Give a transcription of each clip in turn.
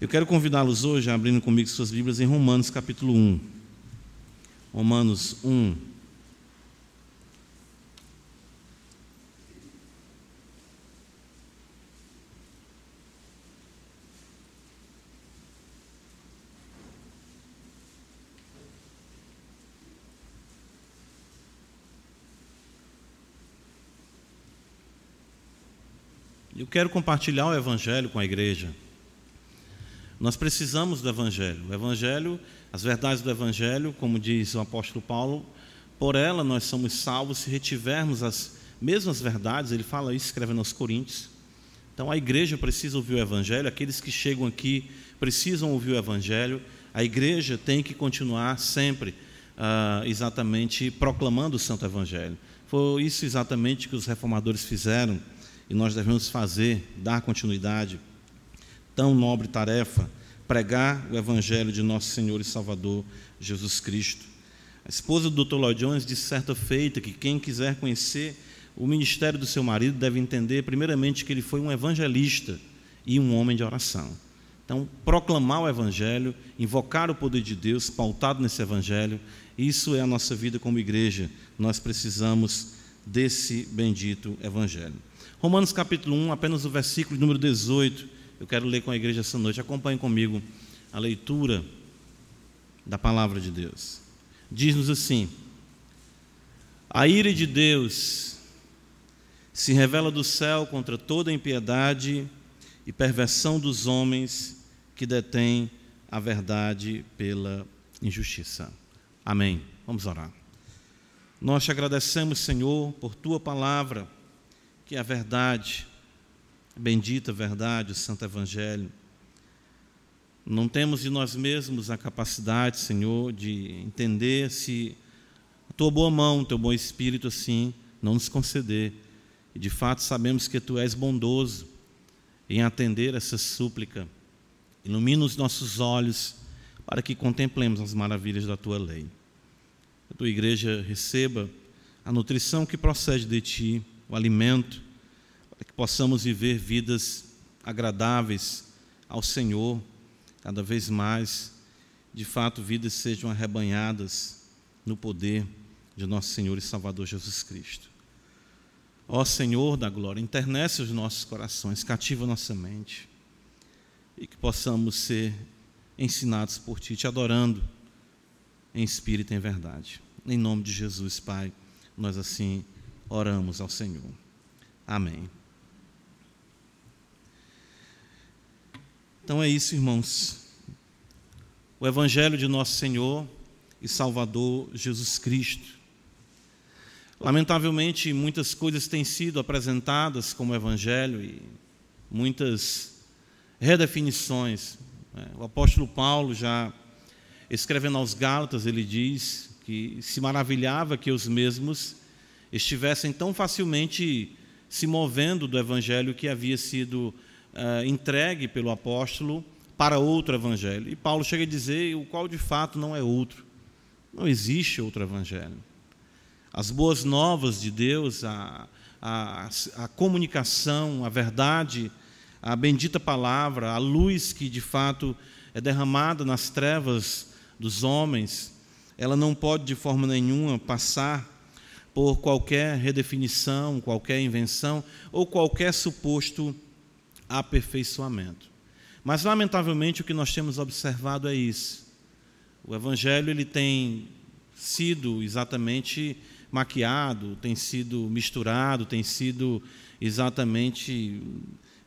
Eu quero convidá-los hoje a abrindo comigo suas Bíblias em Romanos capítulo 1. Romanos 1. Eu quero compartilhar o Evangelho com a igreja. Nós precisamos do Evangelho. O Evangelho, as verdades do Evangelho, como diz o apóstolo Paulo, por ela nós somos salvos se retivermos as mesmas verdades. Ele fala isso escrevendo aos Coríntios. Então a igreja precisa ouvir o Evangelho, aqueles que chegam aqui precisam ouvir o Evangelho. A igreja tem que continuar sempre uh, exatamente proclamando o Santo Evangelho. Foi isso exatamente que os reformadores fizeram e nós devemos fazer, dar continuidade. Tão nobre tarefa, pregar o Evangelho de nosso Senhor e Salvador Jesus Cristo. A esposa do Dr. Lloyd Jones disse certa feita que quem quiser conhecer o ministério do seu marido deve entender, primeiramente, que ele foi um evangelista e um homem de oração. Então, proclamar o Evangelho, invocar o poder de Deus, pautado nesse Evangelho, isso é a nossa vida como igreja. Nós precisamos desse bendito Evangelho. Romanos capítulo 1, apenas o versículo número 18, eu quero ler com a igreja essa noite. Acompanhe comigo a leitura da palavra de Deus. Diz-nos assim: A ira de Deus se revela do céu contra toda impiedade e perversão dos homens que detêm a verdade pela injustiça. Amém. Vamos orar. Nós te agradecemos, Senhor, por tua palavra que é a verdade, bendita verdade, o Santo Evangelho. Não temos de nós mesmos a capacidade, Senhor, de entender se a tua boa mão, o teu bom espírito, assim, não nos conceder. E de fato sabemos que tu és bondoso em atender essa súplica. Ilumina os nossos olhos para que contemplemos as maravilhas da tua lei. A tua igreja receba a nutrição que procede de ti o alimento, para que possamos viver vidas agradáveis ao Senhor, cada vez mais, de fato, vidas sejam arrebanhadas no poder de nosso Senhor e Salvador Jesus Cristo. Ó Senhor da glória, internece os nossos corações, cativa nossa mente, e que possamos ser ensinados por Ti, te adorando em espírito e em verdade. Em nome de Jesus, Pai, nós assim oramos ao Senhor. Amém. Então é isso, irmãos. O Evangelho de nosso Senhor e Salvador Jesus Cristo. Lamentavelmente, muitas coisas têm sido apresentadas como Evangelho e muitas redefinições. Né? O apóstolo Paulo, já escrevendo aos Gálatas, ele diz que se maravilhava que os mesmos estivessem tão facilmente se movendo do evangelho que havia sido uh, entregue pelo apóstolo para outro evangelho. E Paulo chega a dizer o qual de fato não é outro. Não existe outro evangelho. As boas novas de Deus, a, a, a comunicação, a verdade, a bendita palavra, a luz que de fato é derramada nas trevas dos homens, ela não pode de forma nenhuma passar por qualquer redefinição, qualquer invenção ou qualquer suposto aperfeiçoamento. Mas lamentavelmente o que nós temos observado é isso. O evangelho ele tem sido exatamente maquiado, tem sido misturado, tem sido exatamente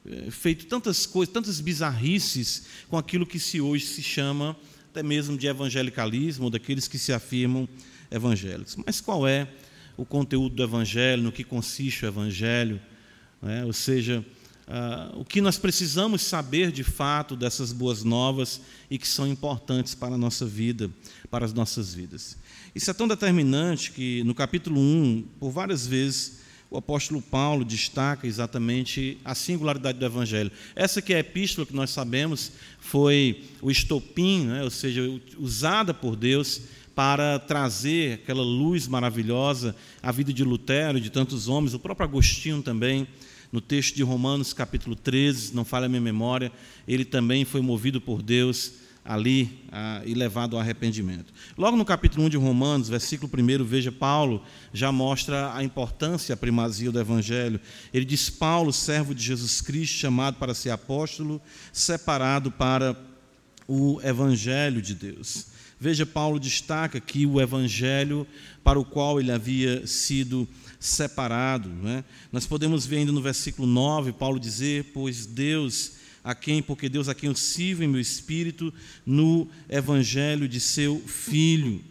eh, feito tantas coisas, tantas bizarrices com aquilo que se hoje se chama até mesmo de evangelicalismo, daqueles que se afirmam evangélicos. Mas qual é o conteúdo do Evangelho, no que consiste o Evangelho, né? ou seja, uh, o que nós precisamos saber de fato dessas boas novas e que são importantes para a nossa vida, para as nossas vidas. Isso é tão determinante que no capítulo 1, por várias vezes, o apóstolo Paulo destaca exatamente a singularidade do Evangelho. Essa que é a epístola que nós sabemos foi o estopim, né? ou seja, usada por Deus para trazer aquela luz maravilhosa à vida de Lutero e de tantos homens, o próprio Agostinho também no texto de Romanos, capítulo 13, não falha a minha memória, ele também foi movido por Deus ali ah, e levado ao arrependimento. Logo no capítulo 1 de Romanos, versículo 1, veja, Paulo já mostra a importância, a primazia do Evangelho. Ele diz: Paulo, servo de Jesus Cristo, chamado para ser apóstolo, separado para o Evangelho de Deus. Veja, Paulo destaca que o Evangelho para o qual ele havia sido separado. Né? Nós podemos ver ainda no versículo 9, Paulo dizer: Pois Deus a quem, porque Deus a quem eu sirvo em meu espírito no evangelho de seu filho.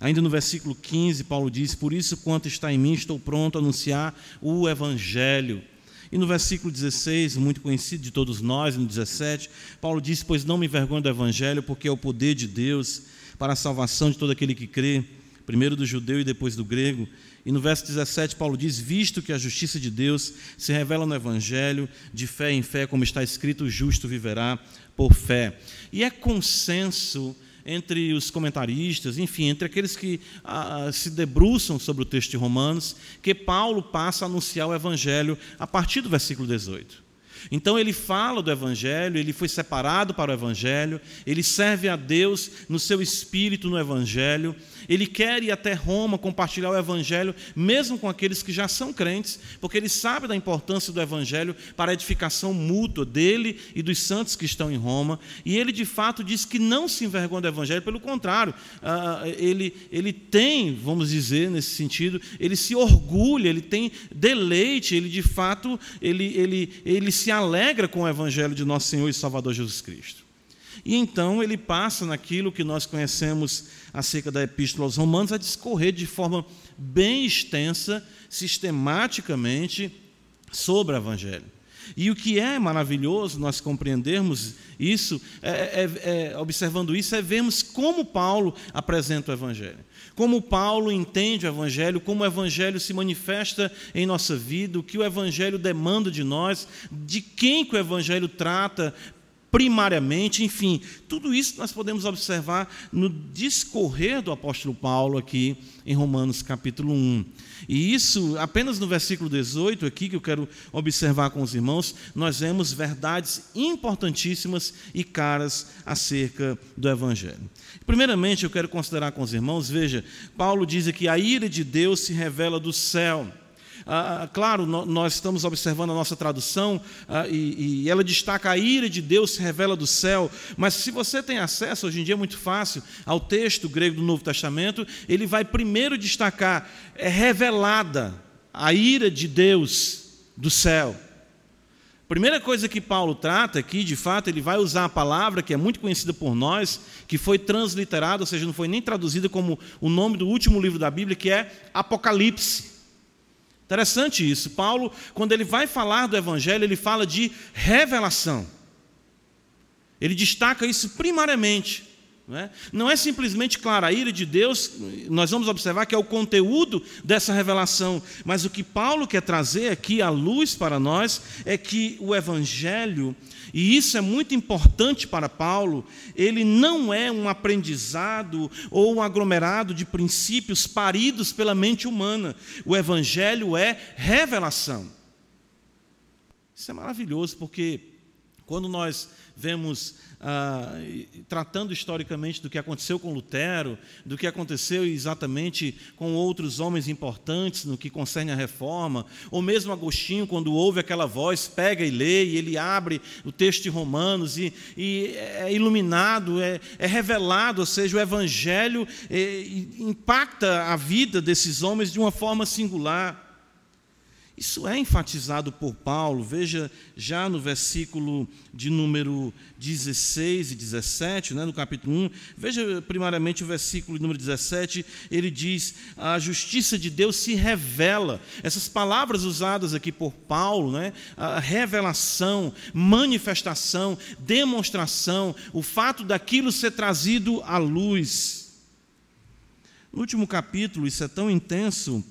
Ainda no versículo 15, Paulo diz: Por isso, quanto está em mim, estou pronto a anunciar o evangelho. E no versículo 16, muito conhecido de todos nós, no 17, Paulo diz: Pois não me envergonho do evangelho, porque é o poder de Deus para a salvação de todo aquele que crê, primeiro do judeu e depois do grego e no verso 17, Paulo diz: Visto que a justiça de Deus se revela no Evangelho, de fé em fé, como está escrito, o justo viverá por fé. E é consenso entre os comentaristas, enfim, entre aqueles que ah, se debruçam sobre o texto de Romanos, que Paulo passa a anunciar o Evangelho a partir do versículo 18. Então ele fala do Evangelho, ele foi separado para o Evangelho, ele serve a Deus no seu espírito no Evangelho, ele quer ir até Roma compartilhar o Evangelho, mesmo com aqueles que já são crentes, porque ele sabe da importância do Evangelho para a edificação mútua dele e dos santos que estão em Roma, e ele de fato diz que não se envergonha do Evangelho, pelo contrário, ah, ele, ele tem, vamos dizer nesse sentido, ele se orgulha, ele tem deleite, ele de fato, ele, ele, ele se alegra com o Evangelho de nosso Senhor e Salvador Jesus Cristo. E então ele passa naquilo que nós conhecemos acerca da Epístola aos Romanos a discorrer de forma bem extensa, sistematicamente, sobre o Evangelho. E o que é maravilhoso nós compreendermos isso, é, é, é, observando isso, é vermos como Paulo apresenta o Evangelho. Como Paulo entende o Evangelho, como o Evangelho se manifesta em nossa vida, o que o Evangelho demanda de nós, de quem que o Evangelho trata primariamente, enfim, tudo isso nós podemos observar no discorrer do apóstolo Paulo aqui em Romanos capítulo 1. E isso, apenas no versículo 18 aqui, que eu quero observar com os irmãos, nós vemos verdades importantíssimas e caras acerca do Evangelho. Primeiramente, eu quero considerar com os irmãos, veja, Paulo diz que a ira de Deus se revela do céu. Ah, ah claro, nós estamos observando a nossa tradução ah, e, e, ela destaca a ira de Deus se revela do céu, mas se você tem acesso, hoje em dia é muito fácil, ao texto grego do Novo Testamento, ele vai primeiro destacar, é revelada a ira de Deus do céu. Primeira coisa que Paulo trata aqui, de fato, ele vai usar a palavra que é muito conhecida por nós, que foi transliterada, ou seja, não foi nem traduzida como o nome do último livro da Bíblia, que é Apocalipse. Interessante isso. Paulo, quando ele vai falar do Evangelho, ele fala de revelação. Ele destaca isso primariamente. Não é? não é simplesmente, claro, a ira de Deus, nós vamos observar que é o conteúdo dessa revelação, mas o que Paulo quer trazer aqui à luz para nós é que o Evangelho e isso é muito importante para Paulo, ele não é um aprendizado ou um aglomerado de princípios paridos pela mente humana. O Evangelho é revelação. Isso é maravilhoso, porque quando nós vemos ah, tratando historicamente do que aconteceu com Lutero, do que aconteceu exatamente com outros homens importantes no que concerne a reforma, ou mesmo Agostinho, quando ouve aquela voz, pega e lê, e ele abre o texto de Romanos e, e é iluminado, é, é, revelado, ou seja, o Evangelho é, impacta a vida desses homens de uma forma singular. Isso é enfatizado por Paulo, veja já no versículo de número 16 e 17, né, no capítulo 1, veja primariamente o versículo número 17, ele diz: a justiça de Deus se revela. Essas palavras usadas aqui por Paulo, né, a revelação, manifestação, demonstração, o fato daquilo ser trazido à luz. No último capítulo, isso é tão intenso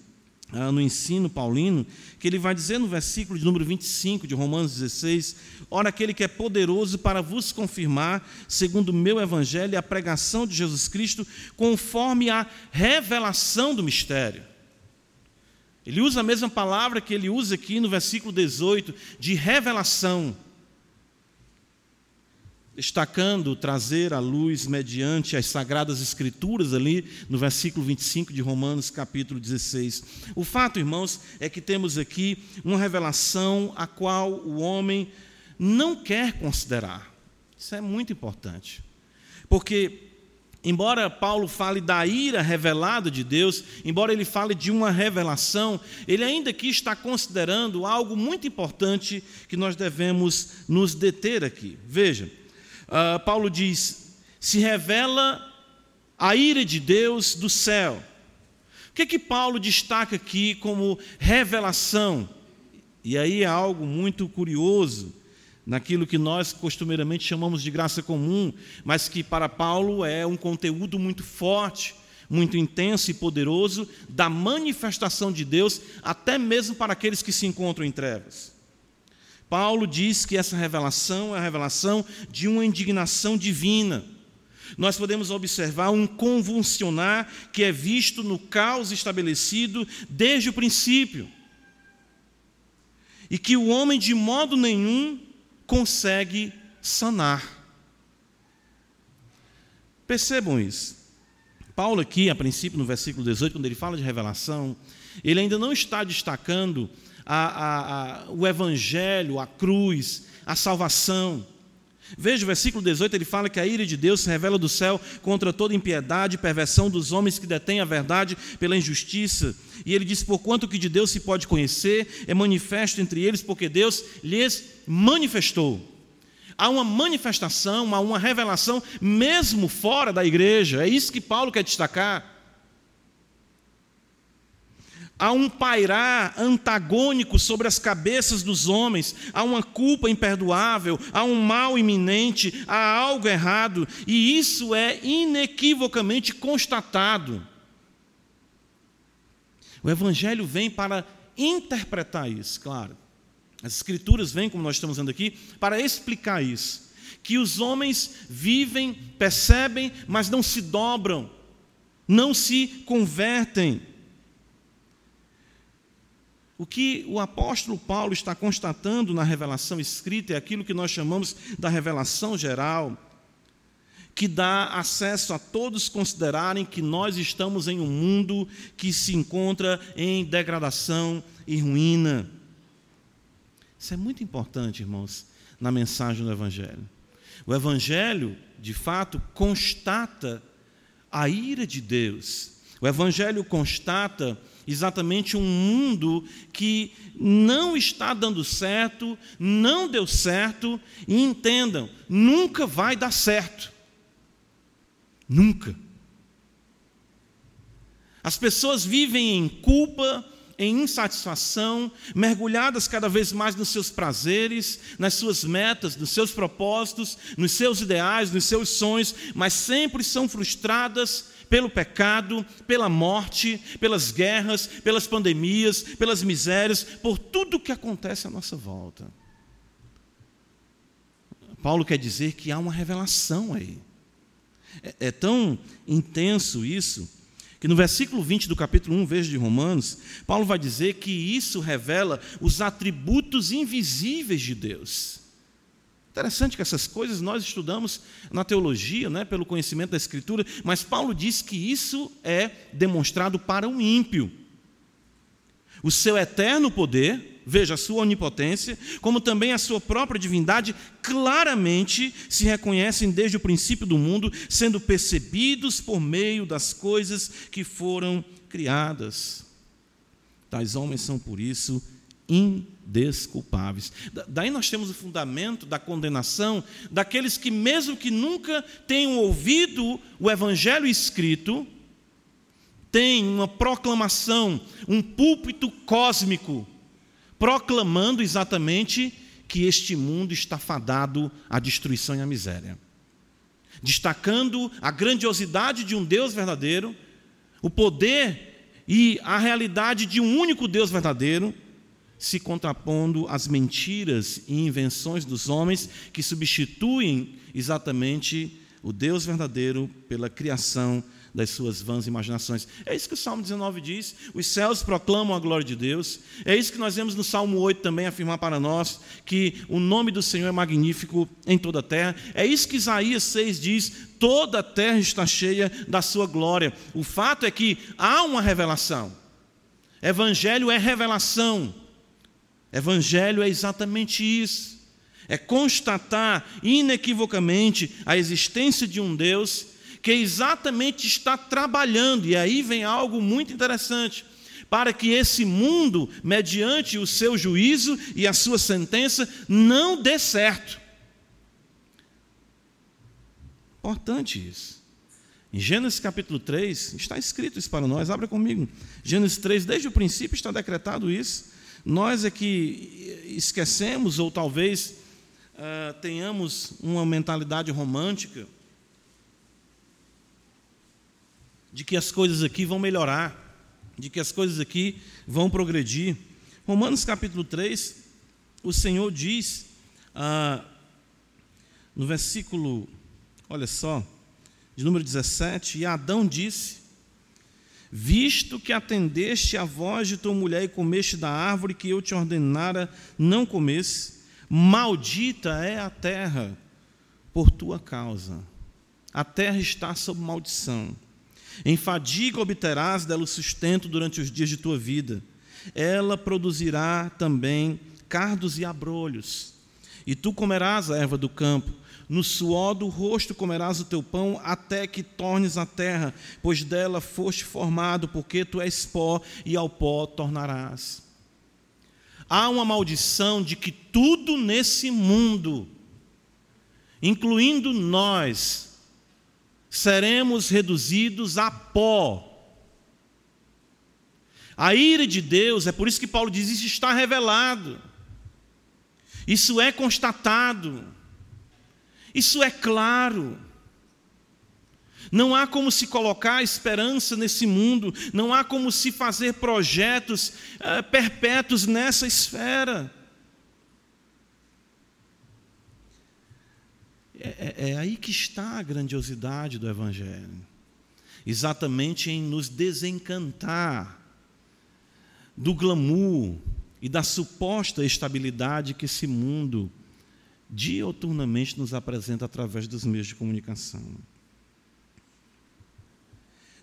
ah, no ensino paulino, que ele vai dizer no versículo de número 25 de Romanos 16: Ora, aquele que é poderoso para vos confirmar, segundo o meu evangelho, a pregação de Jesus Cristo, conforme a revelação do mistério. Ele usa a mesma palavra que ele usa aqui no versículo 18, de revelação destacando trazer à luz mediante as sagradas escrituras ali no versículo 25 de Romanos, capítulo 16. O fato, irmãos, é que temos aqui uma revelação a qual o homem não quer considerar. Isso é muito importante. Porque embora Paulo fale da ira revelada de Deus, embora ele fale de uma revelação, ele ainda aqui está considerando algo muito importante que nós devemos nos deter aqui. Veja, uh, Paulo diz: se revela a ira de Deus do céu. O que é que Paulo destaca aqui como revelação? E aí é algo muito curioso, naquilo que nós costumeiramente chamamos de graça comum, mas que para Paulo é um conteúdo muito forte, muito intenso e poderoso da manifestação de Deus, até mesmo para aqueles que se encontram em trevas. Paulo diz que essa revelação é a revelação de uma indignação divina. Nós podemos observar um convulsionar que é visto no caos estabelecido desde o princípio. E que o homem de modo nenhum consegue sanar. Percebam isso. Paulo, aqui, a princípio, no versículo 18, quando ele fala de revelação, ele ainda não está destacando a, a, a, o Evangelho, a cruz, a salvação. Veja o versículo 18, ele fala que a ira de Deus se revela do céu contra toda impiedade e perversão dos homens que detêm a verdade pela injustiça. E ele diz: Porquanto que de Deus se pode conhecer, é manifesto entre eles, porque Deus lhes manifestou. Há uma manifestação, há uma revelação, mesmo fora da igreja. É isso que Paulo quer destacar. Há um pairar antagônico sobre as cabeças dos homens, há uma culpa imperdoável, há um mal iminente, há algo errado, e isso é inequivocamente constatado. O Evangelho vem para interpretar isso, claro. As Escrituras vêm, como nós estamos vendo aqui, para explicar isso. Que os homens vivem, percebem, mas não se dobram, não se convertem. O que o apóstolo Paulo está constatando na revelação escrita é aquilo que nós chamamos da revelação geral, que dá acesso a todos considerarem que nós estamos em um mundo que se encontra em degradação e ruína. Isso é muito importante, irmãos, na mensagem do Evangelho. O Evangelho, de fato, constata a ira de Deus. O Evangelho constata exatamente um mundo que não está dando certo, não deu certo, e entendam, nunca vai dar certo. Nunca. As pessoas vivem em culpa, em insatisfação, mergulhadas cada vez mais nos seus prazeres, nas suas metas, nos seus propósitos, nos seus ideais, nos seus sonhos, mas sempre são frustradas pelo pecado, pela morte, pelas guerras, pelas pandemias, pelas misérias, por tudo que acontece à nossa volta. Paulo quer dizer que há uma revelação aí. É, é tão intenso isso, que no versículo 20 do capítulo 1, veja de Romanos, Paulo vai dizer que isso revela os atributos invisíveis de Deus. Interessante que essas coisas nós estudamos na teologia, né, pelo conhecimento da Escritura, mas Paulo diz que isso é demonstrado para o ímpio. O seu eterno poder, veja a sua onipotência, como também a sua própria divindade, claramente se reconhecem desde o princípio do mundo, sendo percebidos por meio das coisas que foram criadas. Tais homens são, por isso, indesculpáveis. Daí nós temos o fundamento da condenação daqueles que, mesmo que nunca tenham ouvido o Evangelho escrito, têm uma proclamação, um púlpito cósmico, proclamando exatamente que este mundo está fadado à destruição e à miséria. Destacando a grandiosidade de um Deus verdadeiro, o poder e a realidade de um único Deus verdadeiro se contrapondo às mentiras e invenções dos homens que substituem exatamente o Deus verdadeiro pela criação das suas vãs imaginações. É isso que o Salmo 19 diz. Os céus proclamam a glória de Deus. É isso que nós vemos no Salmo 8 também afirmar para nós que o nome do Senhor é magnífico em toda a terra. É isso que Isaías 6 diz: toda a terra está cheia da sua glória. O fato é que há uma revelação. Evangelho é revelação. Evangelho é exatamente isso é constatar inequivocamente a existência de um Deus que exatamente está trabalhando, e aí vem algo muito interessante, para que esse mundo, mediante o seu juízo e a sua sentença, não dê certo. Importante isso. Em Gênesis capítulo 3, está escrito isso para nós, abra comigo. Gênesis 3, desde o princípio está decretado isso. Nós é que esquecemos, ou talvez uh, tenhamos uma mentalidade romântica de que as coisas aqui vão melhorar, de que as coisas aqui vão progredir. Romanos capítulo 3, o Senhor diz, uh, no versículo, olha só, de número 17: E Adão disse: Visto que atendeste a voz de tua mulher e comeste da árvore que eu te ordenara não comesse, Maldita é a terra por tua causa. A terra está sob maldição. Em fadiga obterás dela o sustento durante os dias de tua vida. Ela produzirá também cardos e abrolhos. E tu comerás a erva do campo. No suor do rosto comerás o teu pão, até que tornes a terra, pois dela foste formado, porque tu és pó, e ao pó tornarás. Há uma maldição de que tudo nesse mundo, incluindo nós, seremos reduzidos a pó. A ira de Deus, é por isso que Paulo diz: isso está revelado, isso é constatado, isso é claro. Não há como se colocar esperança nesse mundo, não há como se fazer projetos é, perpétuos nessa esfera. É, é, é aí que está a grandiosidade do Evangelho exatamente em nos desencantar do glamour e da suposta estabilidade que esse mundo dioturnamente nos apresenta através dos meios de comunicação.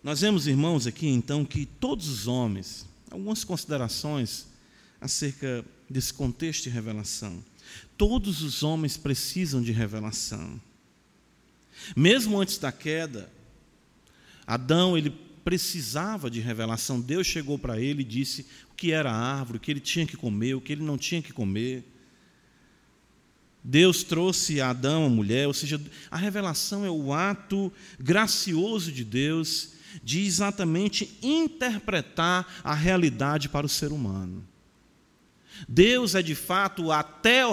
Nós vemos, irmãos, aqui então que todos os homens, algumas considerações acerca desse contexto de revelação. Todos os homens precisam de revelação. Mesmo antes da queda, Adão ele precisava de revelação. Deus chegou para ele e disse o que era a árvore, o que ele tinha que comer, o que ele não tinha que comer. Deus trouxe a Adão a mulher, ou seja, a revelação é o ato gracioso de Deus de exatamente interpretar a realidade para o ser humano. Deus é de fato a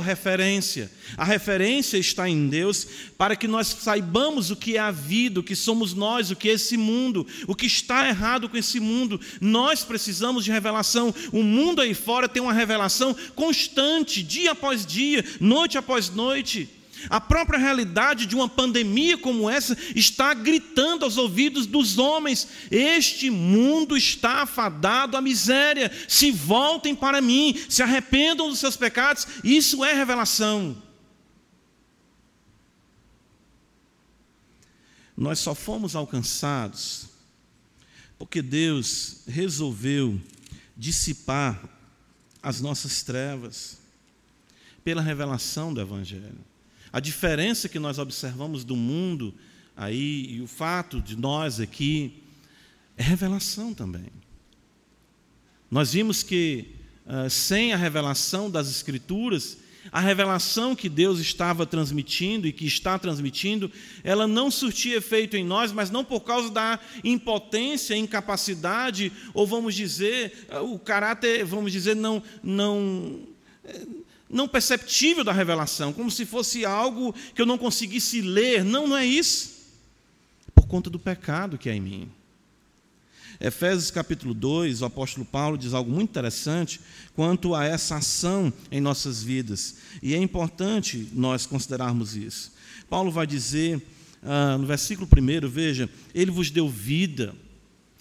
referência. A referência está em Deus para que nós saibamos o que é a vida, o que somos nós, o que é esse mundo, o que está errado com esse mundo. Nós precisamos de revelação. O mundo aí fora tem uma revelação constante, dia após dia, noite após noite. A própria realidade de uma pandemia como essa está gritando aos ouvidos dos homens: este mundo está afadado à miséria. Se voltem para mim, se arrependam dos seus pecados. Isso é revelação. Nós só fomos alcançados porque Deus resolveu dissipar as nossas trevas pela revelação do Evangelho. A diferença que nós observamos do mundo aí e o fato de nós aqui é revelação também. Nós vimos que uh, sem a revelação das Escrituras, a revelação que Deus estava transmitindo e que está transmitindo, ela não surtia efeito em nós, mas não por causa da impotência, incapacidade, ou vamos dizer, ah, o caráter, vamos dizer, não, não, eh, não perceptível da revelação, como se fosse algo que eu não conseguisse ler. Não, não é isso. Por conta do pecado que há em mim. Efésios capítulo 2, o apóstolo Paulo diz algo muito interessante quanto a essa ação em nossas vidas. E é importante nós considerarmos isso. Paulo vai dizer ah, no versículo 1, veja, Ele vos deu vida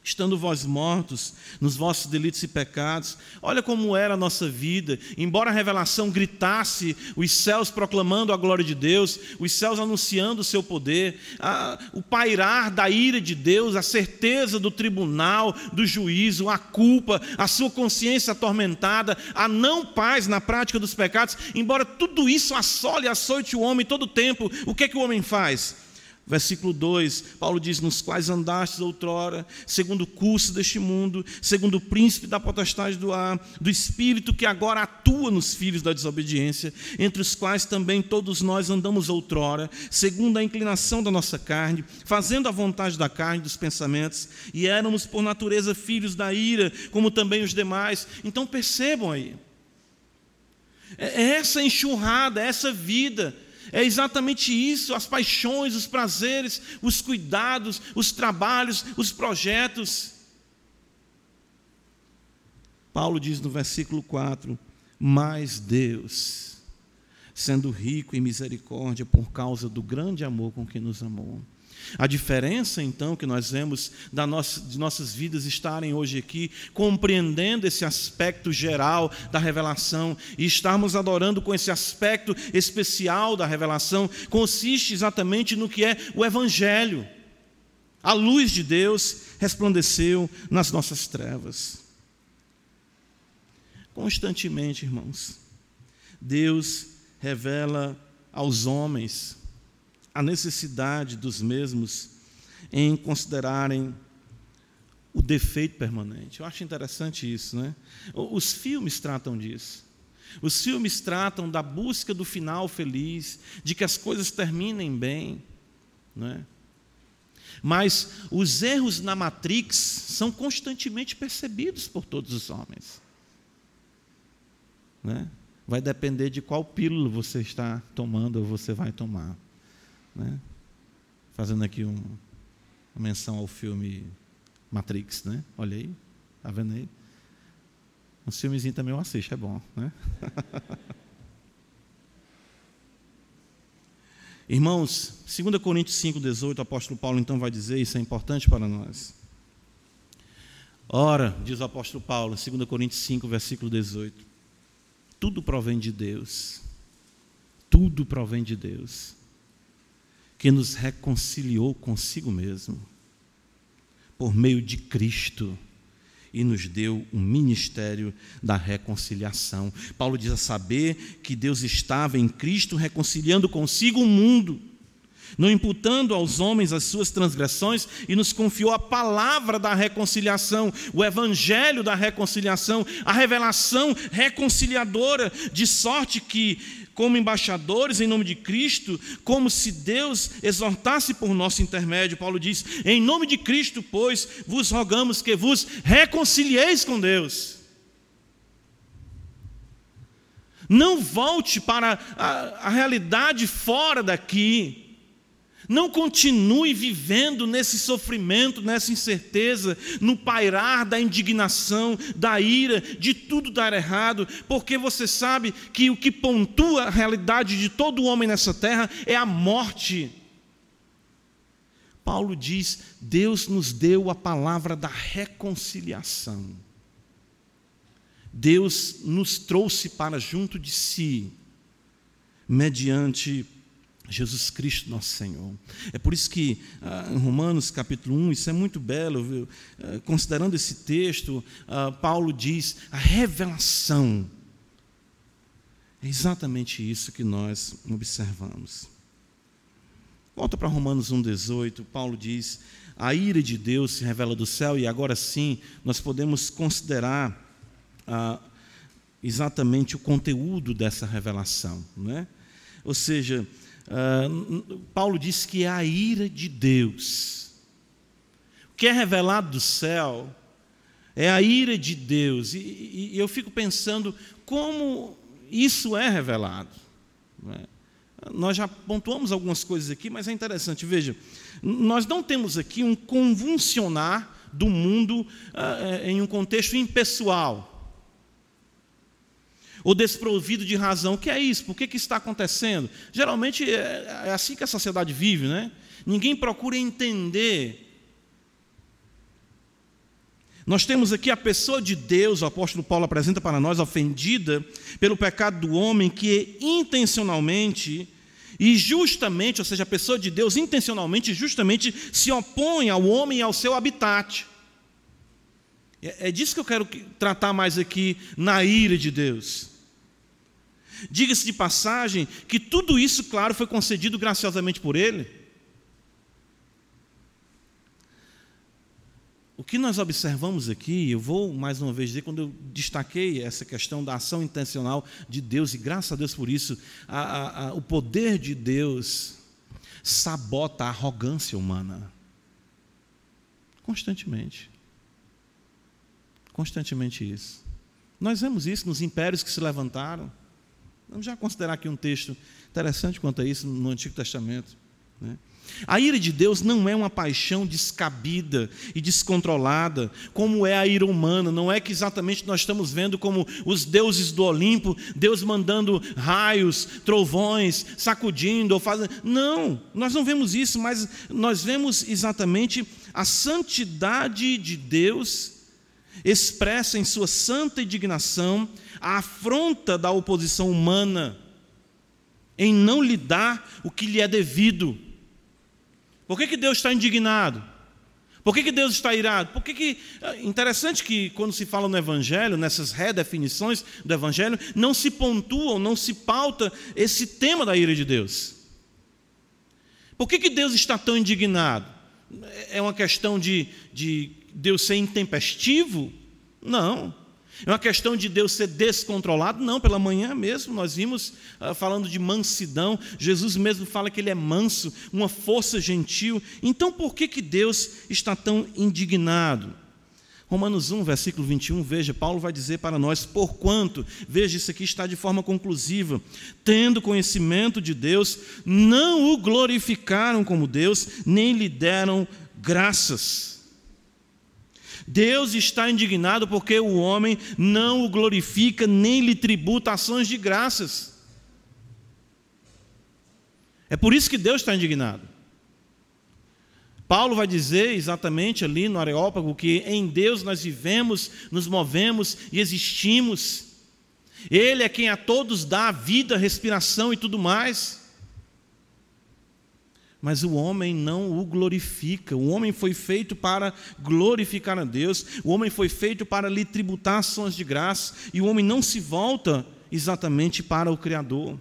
estando vós mortos nos vossos delitos e pecados. Olha como era a nossa vida. Embora a revelação gritasse, os céus proclamando a glória de Deus, os céus anunciando o seu poder, a, o pairar da ira de Deus, a certeza do tribunal, do juízo, a culpa, a sua consciência atormentada, a não paz na prática dos pecados, embora tudo isso assole e açoite o homem todo o tempo, o que é que o homem faz? Versículo 2, Paulo diz: Nos quais andastes outrora, segundo o curso deste mundo, segundo o príncipe da potestade do ar, do espírito que agora atua nos filhos da desobediência, entre os quais também todos nós andamos outrora, segundo a inclinação da nossa carne, fazendo a vontade da carne dos pensamentos, e éramos por natureza filhos da ira, como também os demais. Então percebam aí, é, é essa enxurrada, é essa vida é exatamente isso: as paixões, os prazeres, os cuidados, os trabalhos, os projetos. Paulo diz no versículo 4: Mas Deus, sendo rico em misericórdia por causa do grande amor com que nos amou, a diferença, então, que nós vemos da nossa, de nossas vidas estarem hoje aqui, compreendendo esse aspecto geral da revelação e estarmos adorando com esse aspecto especial da revelação, consiste exatamente no que é o Evangelho. A luz de Deus resplandeceu nas nossas trevas. Constantemente, irmãos, Deus revela aos homens a necessidade dos mesmos em considerarem o defeito permanente. Eu acho interessante isso, né? Os filmes tratam disso. Os filmes tratam da busca do final feliz, de que as coisas terminem bem, né? Mas os erros na Matrix são constantemente percebidos por todos os homens. Né? Vai depender de qual pílula você está tomando ou você vai tomar. Né? Fazendo aqui um, uma menção ao filme Matrix, né? Olha aí, tá vendo aí? Um filmezinho também eu assisto, é bom, né? Irmãos, 2 Coríntios 5,18, o apóstolo Paulo então vai dizer, isso é importante para nós. Ora, diz o apóstolo Paulo, 2 Coríntios 5, versículo 18: tudo provém de Deus, tudo provém de Deus, que nos reconciliou consigo mesmo, por meio de Cristo, e nos deu o ministério da reconciliação. Paulo diz a saber que Deus estava em Cristo reconciliando consigo o mundo, não imputando aos homens as suas transgressões, e nos confiou a palavra da reconciliação, o evangelho da reconciliação, a revelação reconciliadora, de sorte que como embaixadores em nome de Cristo, como se Deus exortasse por nosso intermédio. Paulo diz: Em nome de Cristo, pois, vos rogamos que vos reconcilieis com Deus. Não volte para a, a realidade fora daqui. Não continue vivendo nesse sofrimento, nessa incerteza, no pairar da indignação, da ira, de tudo dar errado, porque você sabe que o que pontua a realidade de todo homem nessa terra é a morte. Paulo diz: Deus nos deu a palavra da reconciliação. Deus nos trouxe para junto de si, mediante Jesus Cristo, nosso Senhor. É por isso que ah, em Romanos capítulo 1, isso é muito belo, viu? Ah, considerando esse texto, ah, Paulo diz: a revelação. É exatamente isso que nós observamos. Volta para Romanos 1,18, Paulo diz: a ira de Deus se revela do céu, e agora sim nós podemos considerar exatamente o conteúdo dessa revelação. Não é? Ou seja, Uh, Paulo diz que é a ira de Deus. O que é revelado do céu é a ira de Deus. E, e, e eu fico pensando como isso é revelado. É? Nós já pontuamos algumas coisas aqui, mas é interessante. Veja, nós não temos aqui um convulsionar do mundo uh, em um contexto impessoal. Ou desprovido de razão. O que é isso? Por que, que está acontecendo? Geralmente é, é assim que a sociedade vive, né? Ninguém procura entender. Nós temos aqui a pessoa de Deus, o apóstolo Paulo apresenta para nós, ofendida pelo pecado do homem que intencionalmente e justamente, ou seja, a pessoa de Deus intencionalmente e justamente se opõe ao homem e ao seu habitat. É, é disso que eu quero tratar mais aqui na ira de Deus. Diga-se de passagem que tudo isso, claro, foi concedido graciosamente por Ele. O que nós observamos aqui, eu vou mais uma vez dizer, quando eu destaquei essa questão da ação intencional de Deus, e graças a Deus por isso, a, a, a, o poder de Deus sabota a arrogância humana. Constantemente. Constantemente isso. Nós vemos isso nos impérios que se levantaram. Vamos já considerar aqui um texto interessante quanto a isso no Antigo Testamento. Né? A ira de Deus não é uma paixão descabida e descontrolada, como é a ira humana. Não é que exatamente nós estamos vendo como os deuses do Olimpo, Deus mandando raios, trovões, sacudindo ou fazendo. Não, nós não vemos isso, mas nós vemos exatamente a santidade de Deus expressa em sua santa indignação a afronta da oposição humana em não lhe dar o que lhe é devido por que, que Deus está indignado? Por que, que Deus está irado? Por que, que. É interessante que quando se fala no Evangelho, nessas redefinições do Evangelho, não se pontuam, não se pauta esse tema da ira de Deus. Por que, que Deus está tão indignado? É uma questão de, de Deus ser intempestivo? Não. É uma questão de Deus ser descontrolado? Não, pela manhã mesmo nós vimos uh, falando de mansidão. Jesus mesmo fala que ele é manso, uma força gentil. Então por que, que Deus está tão indignado? Romanos 1, versículo 21, veja, Paulo vai dizer para nós, porquanto, veja, isso aqui está de forma conclusiva, tendo conhecimento de Deus, não o glorificaram como Deus, nem lhe deram graças. Deus está indignado porque o homem não o glorifica nem lhe tributa ações de graças. É por isso que Deus está indignado. Paulo vai dizer exatamente ali no Areópago que em Deus nós vivemos, nos movemos e existimos. Ele é quem a todos dá a vida, respiração e tudo mais mas o homem não o glorifica. O homem foi feito para glorificar a Deus, o homem foi feito para lhe tributar ações de graça, e o homem não se volta exatamente para o Criador.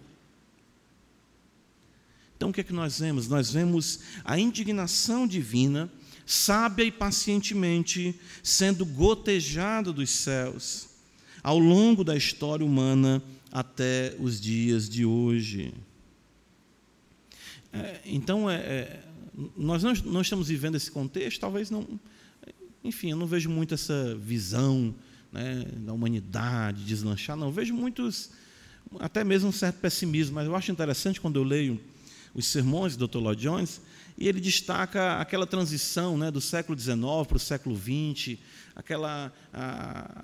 Então o que é que nós vemos? Nós vemos a indignação divina, sábia e pacientemente, sendo gotejada dos céus, ao longo da história humana até os dias de hoje. É, então, é, é, nós não, não, estamos vivendo esse contexto, talvez não. Enfim, eu não vejo muito essa visão né, da humanidade deslanchar, não. Eu vejo muitos, até mesmo um certo pessimismo, mas eu acho interessante quando eu leio os sermões do Dr. Lloyd Jones, e ele destaca aquela transição né, do século XIX para o século XX, aquela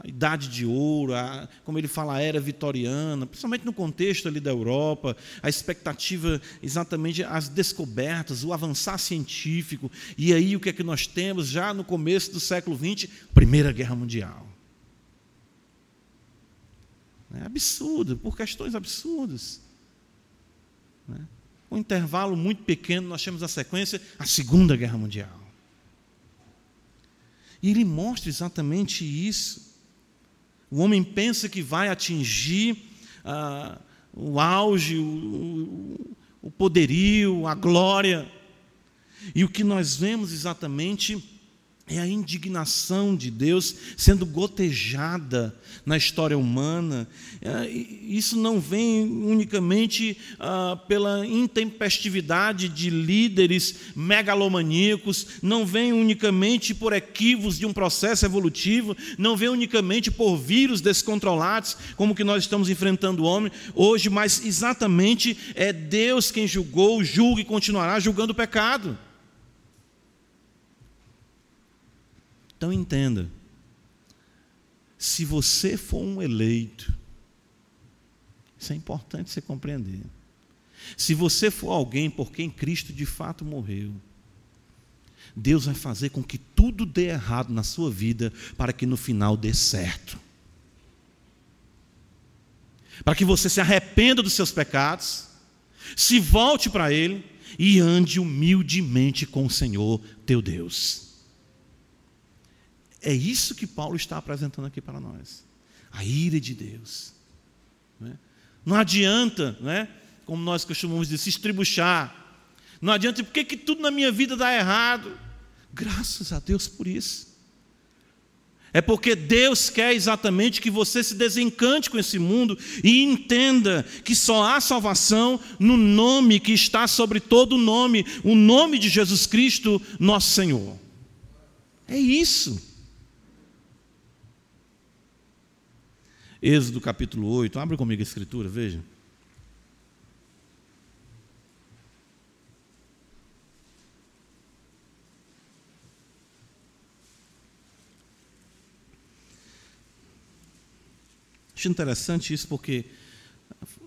idade de ouro, a, como ele fala, a era vitoriana, principalmente no contexto ali da Europa, a expectativa exatamente as descobertas, o avançar científico. E aí o que é que nós temos já no começo do século XX? Primeira Guerra Mundial. É absurdo, por questões absurdas. Né? Um intervalo muito pequeno, nós temos a sequência, a Segunda Guerra Mundial. E ele mostra exatamente isso. O homem pensa que vai atingir ah, o auge, o, o poderio, a glória. E o que nós vemos exatamente é a indignação de Deus sendo gotejada na história humana. É, isso não vem unicamente ah, pela intempestividade de líderes megalomaníacos, não vem unicamente por equívocos de um processo evolutivo, não vem unicamente por vírus descontrolados, como que nós estamos enfrentando o homem hoje, mas exatamente é Deus quem julgou, julga e continuará julgando o pecado. Então entenda: se você for um eleito, Isso é importante você compreender. Se você for alguém por quem Cristo de fato morreu, Deus vai fazer com que tudo dê errado na sua vida para que no final dê certo. Para que você se arrependa dos seus pecados, se volte para Ele e ande humildemente com o Senhor teu Deus. É isso que Paulo está apresentando aqui para nós. A ira de Deus. Não, é? não adianta, não é? como nós costumamos dizer, se estribuchar. Não adianta, por que, tudo na minha vida dá errado? Graças a Deus por isso. É porque Deus quer exatamente que você se desencante com esse mundo e entenda que só há salvação no nome que está sobre todo nome, o nome de Jesus Cristo, nosso Senhor. É isso. Êxodo capítulo 8, abre comigo a escritura, veja. Acho interessante isso porque,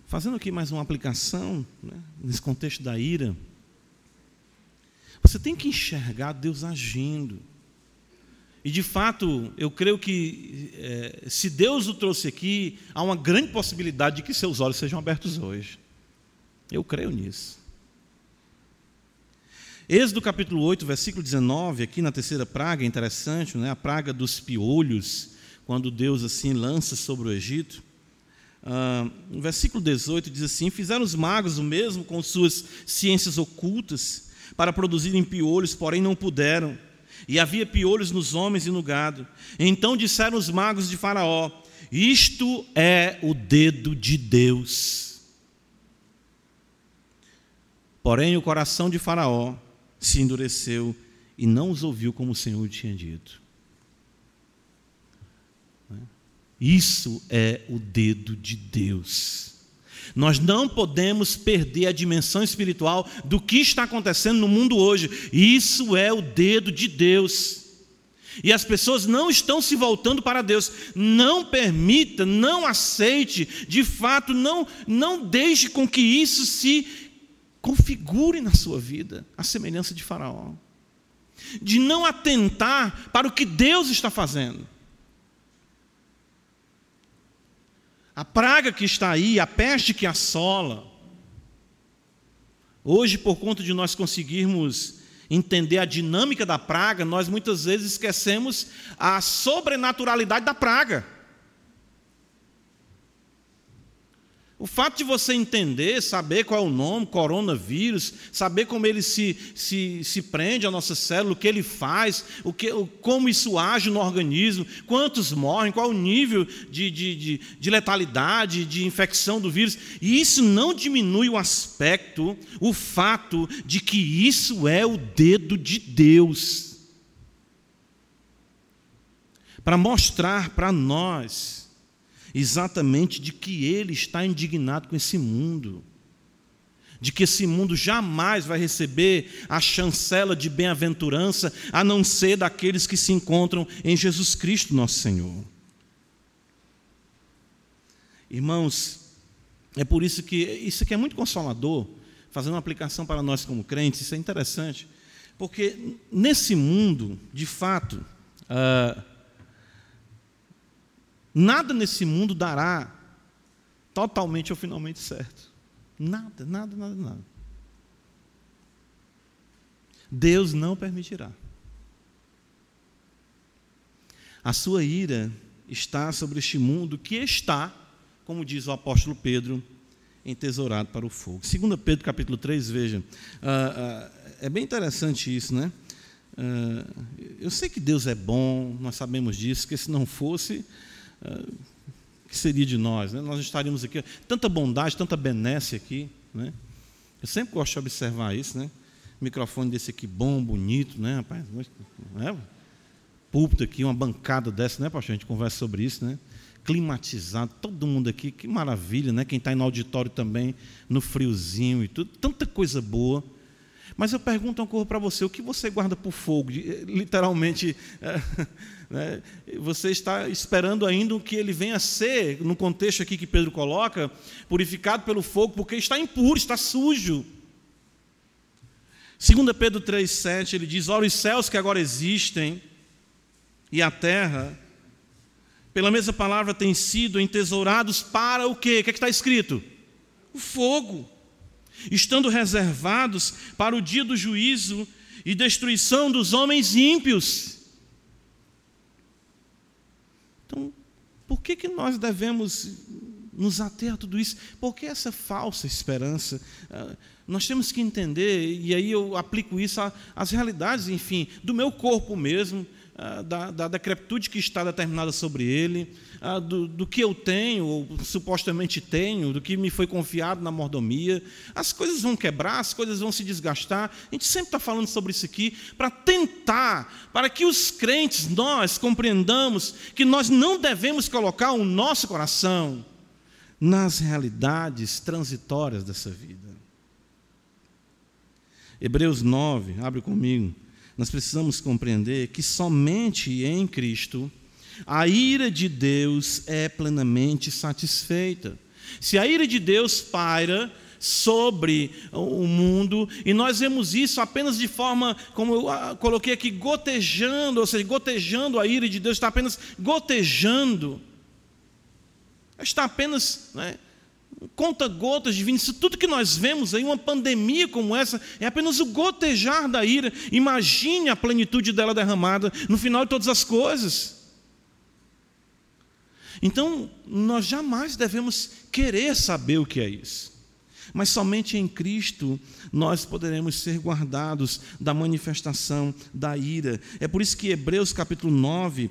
fazendo aqui mais uma aplicação, né, nesse contexto da ira, você tem que enxergar Deus agindo. E de fato, eu creio que é, se Deus o trouxe aqui, há uma grande possibilidade de que seus olhos sejam abertos hoje. Eu creio nisso. Êxodo capítulo 8, versículo 19, aqui na terceira praga, é interessante, né? a praga dos piolhos quando Deus assim lança sobre o Egito. Ah, no versículo 18 diz assim: Fizeram os magos o mesmo com suas ciências ocultas para produzirem piolhos, porém não puderam. E havia piolhos nos homens e no gado. Então disseram os magos de Faraó: Isto é o dedo de Deus. Porém, o coração de Faraó se endureceu e não os ouviu como o Senhor tinha dito. Isso é o dedo de Deus. Nós não podemos perder a dimensão espiritual do que está acontecendo no mundo hoje. Isso é o dedo de Deus. E as pessoas não estão se voltando para Deus. Não permita, não aceite, de fato, não, não deixe com que isso se configure na sua vida, a semelhança de Faraó. De não atentar para o que Deus está fazendo. A praga que está aí, a peste que assola. Hoje, por conta de nós conseguirmos entender a dinâmica da praga, nós muitas vezes esquecemos a sobrenaturalidade da praga. O fato de você entender, saber qual é o nome, coronavírus, saber como ele se, se, se prende à nossa célula, o que ele faz, o que, como isso age no organismo, quantos morrem, qual o nível de, de, de, de letalidade, de infecção do vírus, e isso não diminui o aspecto, o fato de que isso é o dedo de Deus. Para mostrar para nós exatamente de que ele está indignado com esse mundo, de que esse mundo jamais vai receber a chancela de bem-aventurança, a não ser daqueles que se encontram em Jesus Cristo, nosso Senhor. Irmãos, é por isso que isso aqui é muito consolador, fazendo uma aplicação para nós como crentes, isso é interessante, porque nesse mundo, de fato, uh, Nada nesse mundo dará totalmente ou finalmente certo. Nada, nada, nada, nada. Deus não permitirá. A sua ira está sobre este mundo que está, como diz o apóstolo Pedro, entesourado para o fogo. 2 Pedro capítulo 3, veja, uh, uh, é bem interessante isso, né? Uh, eu sei que Deus é bom, nós sabemos disso, que se não fosse, que seria de nós? Né? Nós estaríamos aqui, tanta bondade, tanta benesse aqui. Né? Eu sempre gosto de observar isso, né? Microfone desse aqui bom, bonito, né, rapaz? Né? Púlpito aqui, uma bancada dessa, né, pastor? A gente conversa sobre isso, né? Climatizado, todo mundo aqui, que maravilha, né? Quem está no auditório também, no friozinho e tudo, tanta coisa boa. Mas eu pergunto uma coisa para você: o que você guarda por fogo? Literalmente, é, né, você está esperando ainda que ele venha a ser, no contexto aqui que Pedro coloca, purificado pelo fogo, porque está impuro, está sujo. 2 Pedro 3,7 ele diz: Ora, os céus que agora existem e a terra, pela mesma palavra, têm sido entesourados para o quê? O que, é que está escrito? O fogo estando reservados para o dia do juízo e destruição dos homens ímpios. Por que, que nós devemos nos ater a tudo isso? Por que essa falsa esperança? Ah, nós temos que entender, e aí eu aplico isso às realidades, enfim, do meu corpo mesmo, ah, da, da decrepitude que está determinada sobre ele, ah, do, do, que eu tenho, ou supostamente tenho, do que me foi confiado na mordomia. As coisas vão quebrar, as coisas vão se desgastar. A gente sempre está falando sobre isso aqui para tentar, para que os crentes, nós, compreendamos que nós não devemos colocar o nosso coração nas realidades transitórias dessa vida. Hebreus 9, abre comigo nós precisamos compreender que somente em Cristo a ira de Deus é plenamente satisfeita. Se a ira de Deus paira sobre o mundo, e nós vemos isso apenas de forma, como eu ah, coloquei aqui, gotejando, ou seja, gotejando a ira de Deus, está apenas gotejando, está apenas né, conta-gotas divinas, isso tudo que nós vemos aí, uma pandemia como essa, é apenas o gotejar da ira. Imagine a plenitude dela derramada no final de todas as coisas. Então, nós jamais devemos querer saber o que é isso. Mas somente em Cristo nós poderemos ser guardados da manifestação da ira. É por isso que Hebreus capítulo 9,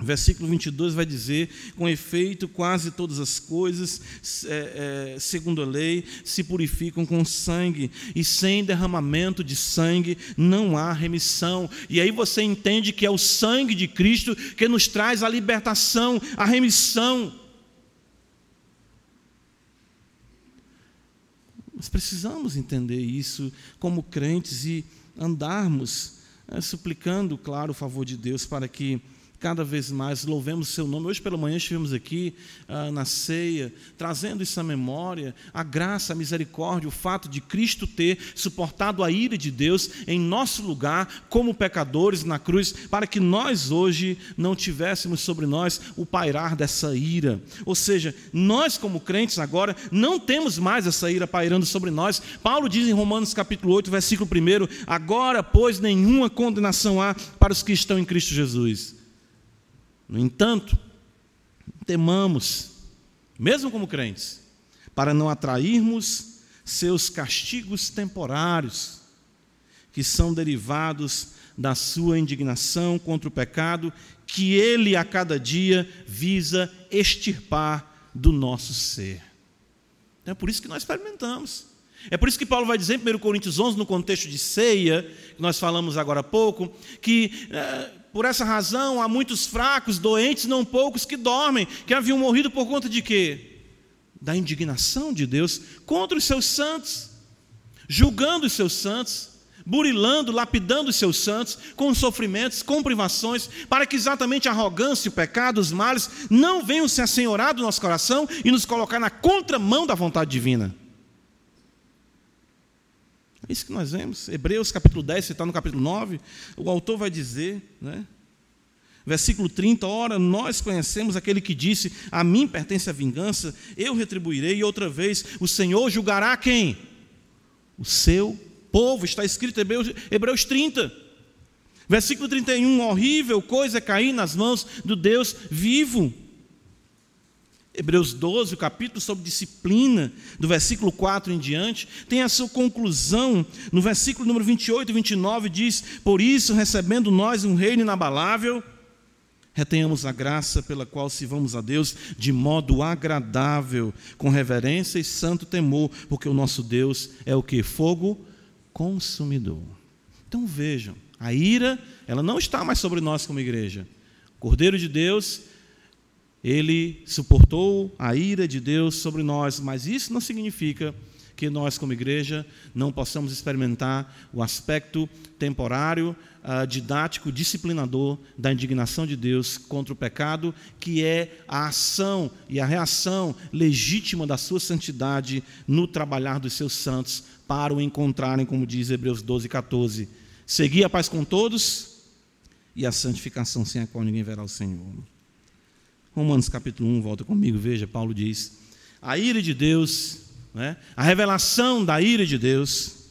Versículo 22 vai dizer: com efeito, quase todas as coisas, é, é, segundo a lei, se purificam com sangue, e sem derramamento de sangue não há remissão. E aí você entende que é o sangue de Cristo que nos traz a libertação, a remissão. Nós precisamos entender isso como crentes e andarmos é, suplicando, claro, o favor de Deus para que cada vez mais louvemos seu nome. Hoje pela manhã estivemos aqui ah, na ceia, trazendo isso à memória, a graça, a misericórdia, o fato de Cristo ter suportado a ira de Deus em nosso lugar, como pecadores na cruz, para que nós hoje não tivéssemos sobre nós o pairar dessa ira. Ou seja, nós como crentes agora não temos mais essa ira pairando sobre nós. Paulo diz em Romanos capítulo 8, versículo 1, agora, pois, nenhuma condenação há para os que estão em Cristo Jesus. No entanto, temamos, mesmo como crentes, para não atrairmos seus castigos temporários, que são derivados da sua indignação contra o pecado, que ele a cada dia visa extirpar do nosso ser. Então é por isso que nós experimentamos. É por isso que Paulo vai dizer em 1 Coríntios 11, no contexto de ceia, que nós falamos agora há pouco, que eh, por essa razão, há muitos fracos, doentes, não poucos, que dormem, que haviam morrido por conta de quê? Da indignação de Deus contra os seus santos, julgando os seus santos, burilando, lapidando os seus santos, com sofrimentos, com privações, para que exatamente a arrogância, o pecado, os males não venham se assenhorar do nosso coração e nos colocar na contramão da vontade divina. É isso que nós vemos. Hebreus capítulo 10, você está no capítulo 9, o autor vai dizer, né? Versículo 30, ora, nós conhecemos aquele que disse: A mim pertence a vingança, eu retribuirei, e outra vez o Senhor julgará quem? O seu povo. Está escrito em Hebreus, Hebreus 30. Versículo 31, horrível coisa é cair nas mãos do Deus vivo. Hebreus 12, o capítulo sobre disciplina, do versículo 4 em diante, tem a sua conclusão no versículo número 28 e 29, diz: Por isso, recebendo nós um reino inabalável, retenhamos a graça pela qual sirvamos a Deus de modo agradável, com reverência e santo temor, porque o nosso Deus é o que? Fogo consumidor. Então vejam, a ira, ela não está mais sobre nós como igreja. Cordeiro de Deus ele suportou a ira de Deus sobre nós, mas isso não significa que nós, como igreja, não possamos experimentar o aspecto temporário, uh, didático, disciplinador da indignação de Deus contra o pecado, que é a ação e a reação legítima da sua santidade no trabalhar dos seus santos para o encontrarem, como diz Hebreus 12, 14. Seguir a paz com todos e a santificação sem a qual ninguém verá o Senhor. Romanos capítulo 1, volta comigo, veja, Paulo diz: a ira de Deus né? A revelação da ira de Deus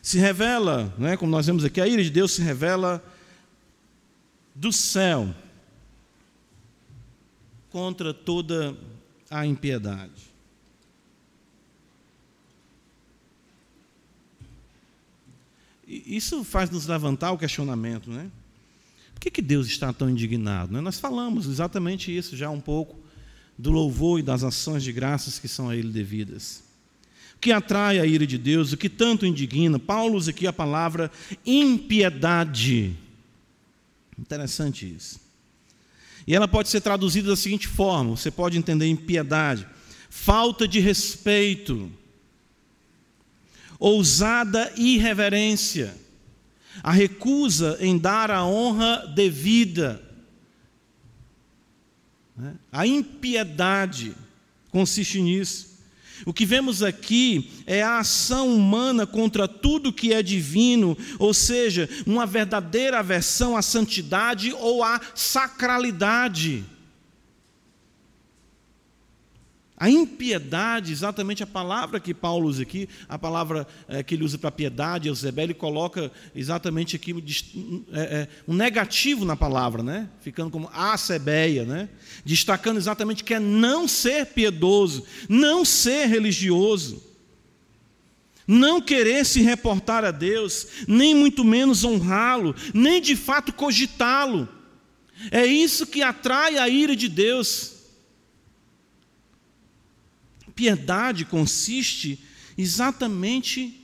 se revela, né, como nós vemos aqui, a ira de Deus se revela do céu contra toda a impiedade. Isso faz nos levantar o questionamento, né? Por que, que Deus está tão indignado? Né? Nós falamos exatamente isso já um pouco do louvor e das ações de graças que são a Ele devidas. O que atrai a ira de Deus, o que tanto indigna, Paulo usa aqui a palavra impiedade. Interessante isso. E ela pode ser traduzida da seguinte forma: você pode entender impiedade, falta de respeito, ousada irreverência, a recusa em dar a honra devida, né? A impiedade consiste nisso. O que vemos aqui é a ação humana contra tudo que é divino, ou seja, uma verdadeira aversão à santidade ou à sacralidade. A impiedade, exatamente a palavra que Paulo usa aqui, a palavra é, que ele usa para piedade, Eusebel, ele coloca exatamente aqui é, é, um negativo na palavra, né? ficando como acebeia, né? destacando exatamente que é não ser piedoso, não ser religioso, não querer se reportar a Deus, nem muito menos honrá-lo, nem de fato cogitá-lo. É isso que atrai a ira de Deus. Piedade consiste exatamente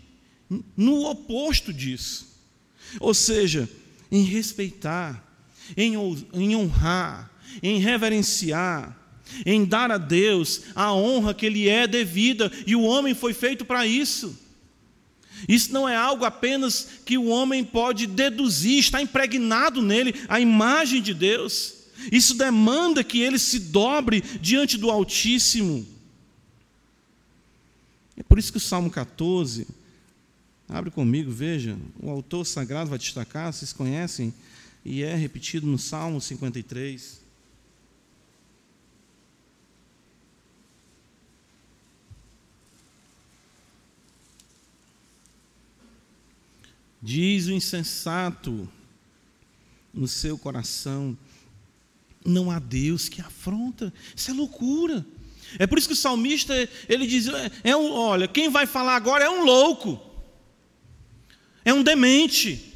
no oposto disso. Ou seja, em respeitar, em, honrar, em reverenciar, em dar a Deus a honra que lhe é devida, e o homem foi feito para isso. Isso não é algo apenas que o homem pode deduzir, está impregnado nele a imagem de Deus. Isso demanda que ele se dobre diante do Altíssimo. É por isso que o Salmo 14, abre comigo, veja, o autor sagrado vai destacar, vocês conhecem, e é repetido no Salmo 53. Diz o insensato no seu coração: não há Deus que afronta. Isso é loucura. É por isso que o salmista ele diz: é, é um, olha, quem vai falar agora é um louco, é um demente,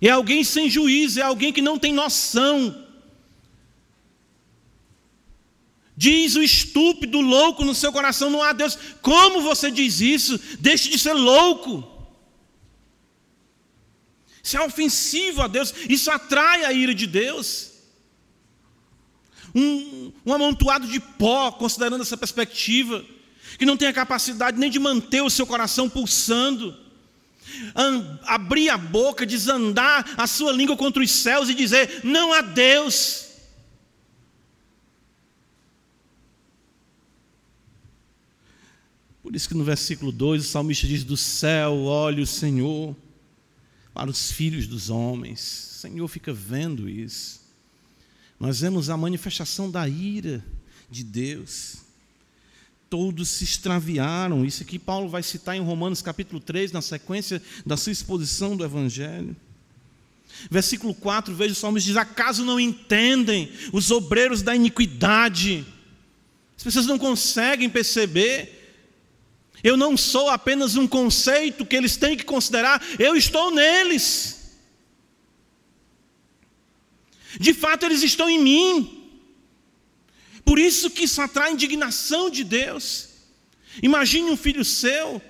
é alguém sem juízo, é alguém que não tem noção. Diz o estúpido, louco no seu coração: não há Deus. Como você diz isso? Deixe de ser louco. Isso é ofensivo a Deus, isso atrai a ira de Deus um, um amontoado de pó, considerando essa perspectiva, que não tem a capacidade nem de manter o seu coração pulsando, abrir a boca, desandar a sua língua contra os céus e dizer: não há Deus. Por isso que no versículo 2 o salmista diz: Do céu olha o Senhor para os filhos dos homens. O Senhor fica vendo isso. Nós vemos a manifestação da ira de Deus. Todos se extraviaram. Isso aqui Paulo vai citar em Romanos capítulo 3, na sequência da sua exposição do Evangelho. Versículo 4, veja o salmista diz: Acaso não entendem os obreiros da iniquidade? As pessoas não conseguem perceber. Eu não sou apenas um conceito que eles têm que considerar, eu estou neles. De fato, eles estão em mim. Por isso que isso atrai indignação de Deus. Imagine um filho seu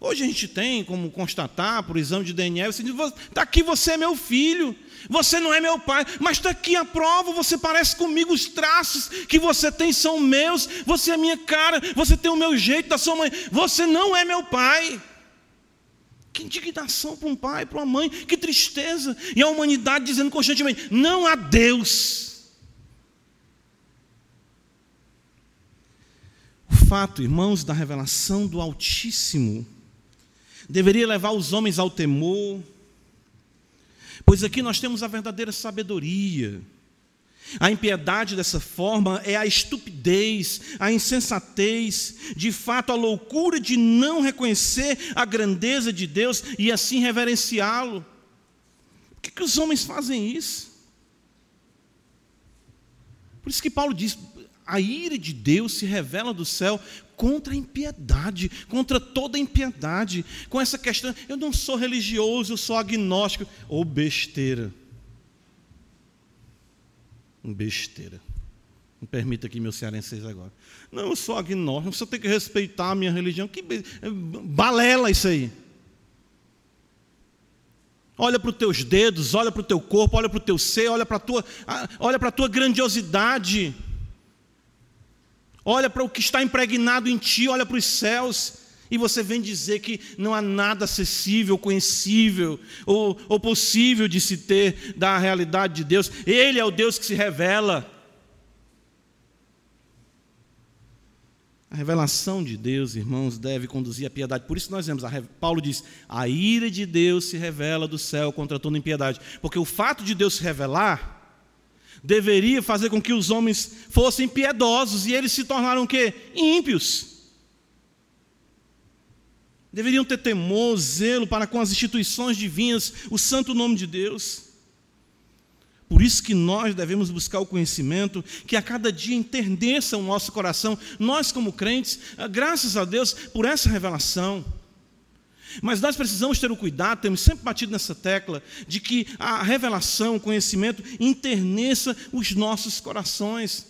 Hoje a gente tem como constatar, por exame de DNA, você diz, está aqui, você é meu filho, você não é meu pai, mas está aqui a prova, você parece comigo, os traços que você tem são meus, você é minha cara, você tem o meu jeito da sua mãe, você não é meu pai. Que indignação para um pai, para uma mãe, que tristeza. E a humanidade dizendo constantemente: não há Deus. O fato, irmãos, da revelação do Altíssimo deveria levar os homens ao temor, pois aqui nós temos a verdadeira sabedoria. A impiedade dessa forma é a estupidez, a insensatez, de fato a loucura de não reconhecer a grandeza de Deus e assim reverenciá-lo. Por que, que os homens fazem isso? Por isso que Paulo diz: a ira de Deus se revela do céu contra a impiedade, contra toda a impiedade, com essa questão, eu não sou religioso, eu sou agnóstico, ou besteira. Besteira. Me permita aqui, meu cearense agora. Não, eu sou agnóstico, você tem que respeitar a minha religião. Que be... balela isso aí. Olha para os teus dedos, olha para o teu corpo, olha para o teu ser, olha para a tua, olha para a tua grandiosidade olha para o que está impregnado em ti, olha para os céus, e você vem dizer que não há nada acessível, conhecível ou, ou possível de se ter da realidade de Deus. Ele é o Deus que se revela. A revelação de Deus, irmãos, deve conduzir à piedade. Por isso nós vemos, Paulo diz: a ira de Deus se revela do céu contra toda impiedade. Porque o fato de Deus se revelar deveria fazer com que os homens fossem piedosos e eles se tornaram o quê? Ímpios. Deveriam ter temor, zelo para com as instituições divinas, o santo nome de Deus. Por isso que nós devemos buscar o conhecimento, que a cada dia enterneça o nosso coração, nós como crentes, graças a Deus por essa revelação. Mas nós precisamos ter o cuidado, temos sempre batido nessa tecla, de que a revelação, o conhecimento, interneça os nossos corações.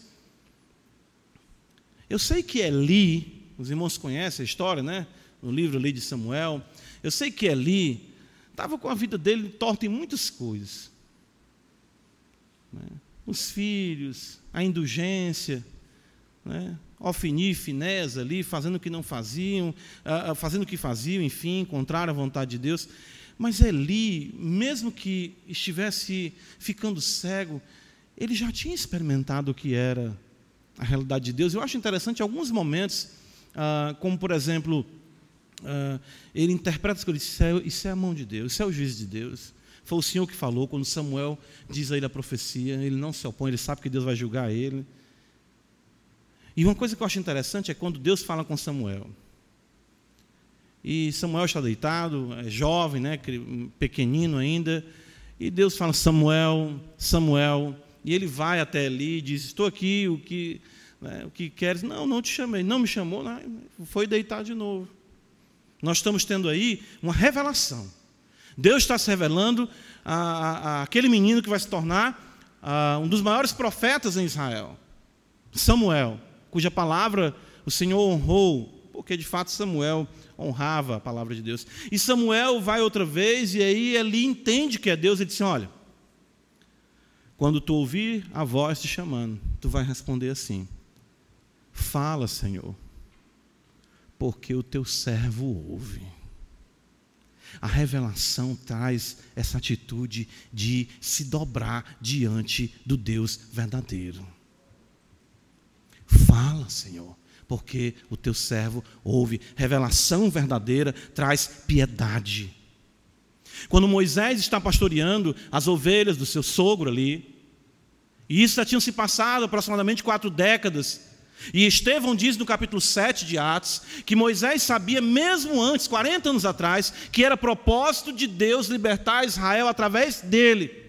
Eu sei que Eli, os irmãos conhecem a história, né? No livro ali de Samuel. Eu sei que Eli estava com a vida dele torta em muitas coisas. Né? Os filhos, a indulgência, né? Ofni, Finés ali, fazendo o que não faziam, fazendo o que faziam, enfim, contrário à vontade de Deus. Mas Eli, mesmo que estivesse ficando cego, ele já tinha experimentado o que era a realidade de Deus. Eu acho interessante alguns momentos, uh, como por exemplo, uh, ele interpreta as coisas, isso é, isso é a mão de Deus, isso é o juiz de Deus. Foi o Senhor que falou, quando Samuel diz a ele a profecia, ele não se opõe, ele sabe que Deus vai julgar ele. E uma coisa que eu acho interessante é quando Deus fala com Samuel. E Samuel está deitado, é jovem, né, pequenino ainda, e Deus fala: Samuel, Samuel, e ele vai até ali e diz: Estou aqui, o que, né, o que queres? Não, não te chamei, não me chamou, não, foi deitar de novo. Nós estamos tendo aí uma revelação. Deus está se revelando a, a, a aquele menino que vai se tornar a, um dos maiores profetas em Israel, Samuel cuja palavra o Senhor honrou, porque de fato Samuel honrava a palavra de Deus. E Samuel vai outra vez, e aí ele entende que é Deus, ele diz: Olha, quando tu ouvir a voz te chamando, tu vai responder assim: Fala, Senhor, porque o teu servo ouve. A revelação traz essa atitude de se dobrar diante do Deus verdadeiro. Fala, Senhor, porque o teu servo ouve. Revelação verdadeira traz piedade. Quando Moisés está pastoreando as ovelhas do seu sogro ali, e isso já tinha se passado aproximadamente quatro décadas, e Estevão diz no capítulo 7 de Atos que Moisés sabia, mesmo antes, 40 anos atrás, que era propósito de Deus libertar Israel através dele.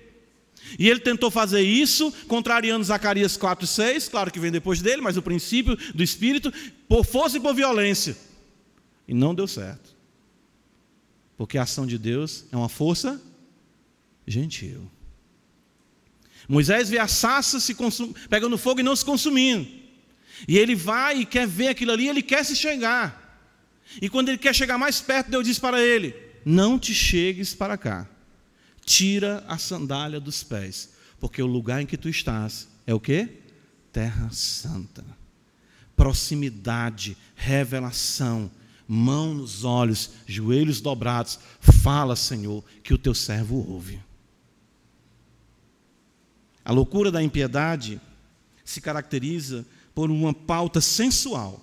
E ele tentou fazer isso, contrariando Zacarias 4 6, claro que vem depois dele, mas o princípio do Espírito, por força e por violência. E não deu certo. Porque a ação de Deus é uma força gentil. Moisés vê a sassa se consum... pegando fogo e não se consumindo. E ele vai e quer ver aquilo ali, ele quer se chegar. E quando ele quer chegar mais perto, Deus diz para ele: Não te chegues para cá. Tira a sandália dos pés, porque o lugar em que tu estás é o que? Terra santa. Proximidade, revelação, mão nos olhos, joelhos dobrados. Fala, Senhor, que o teu servo ouve. A loucura da impiedade se caracteriza por uma pauta sensual.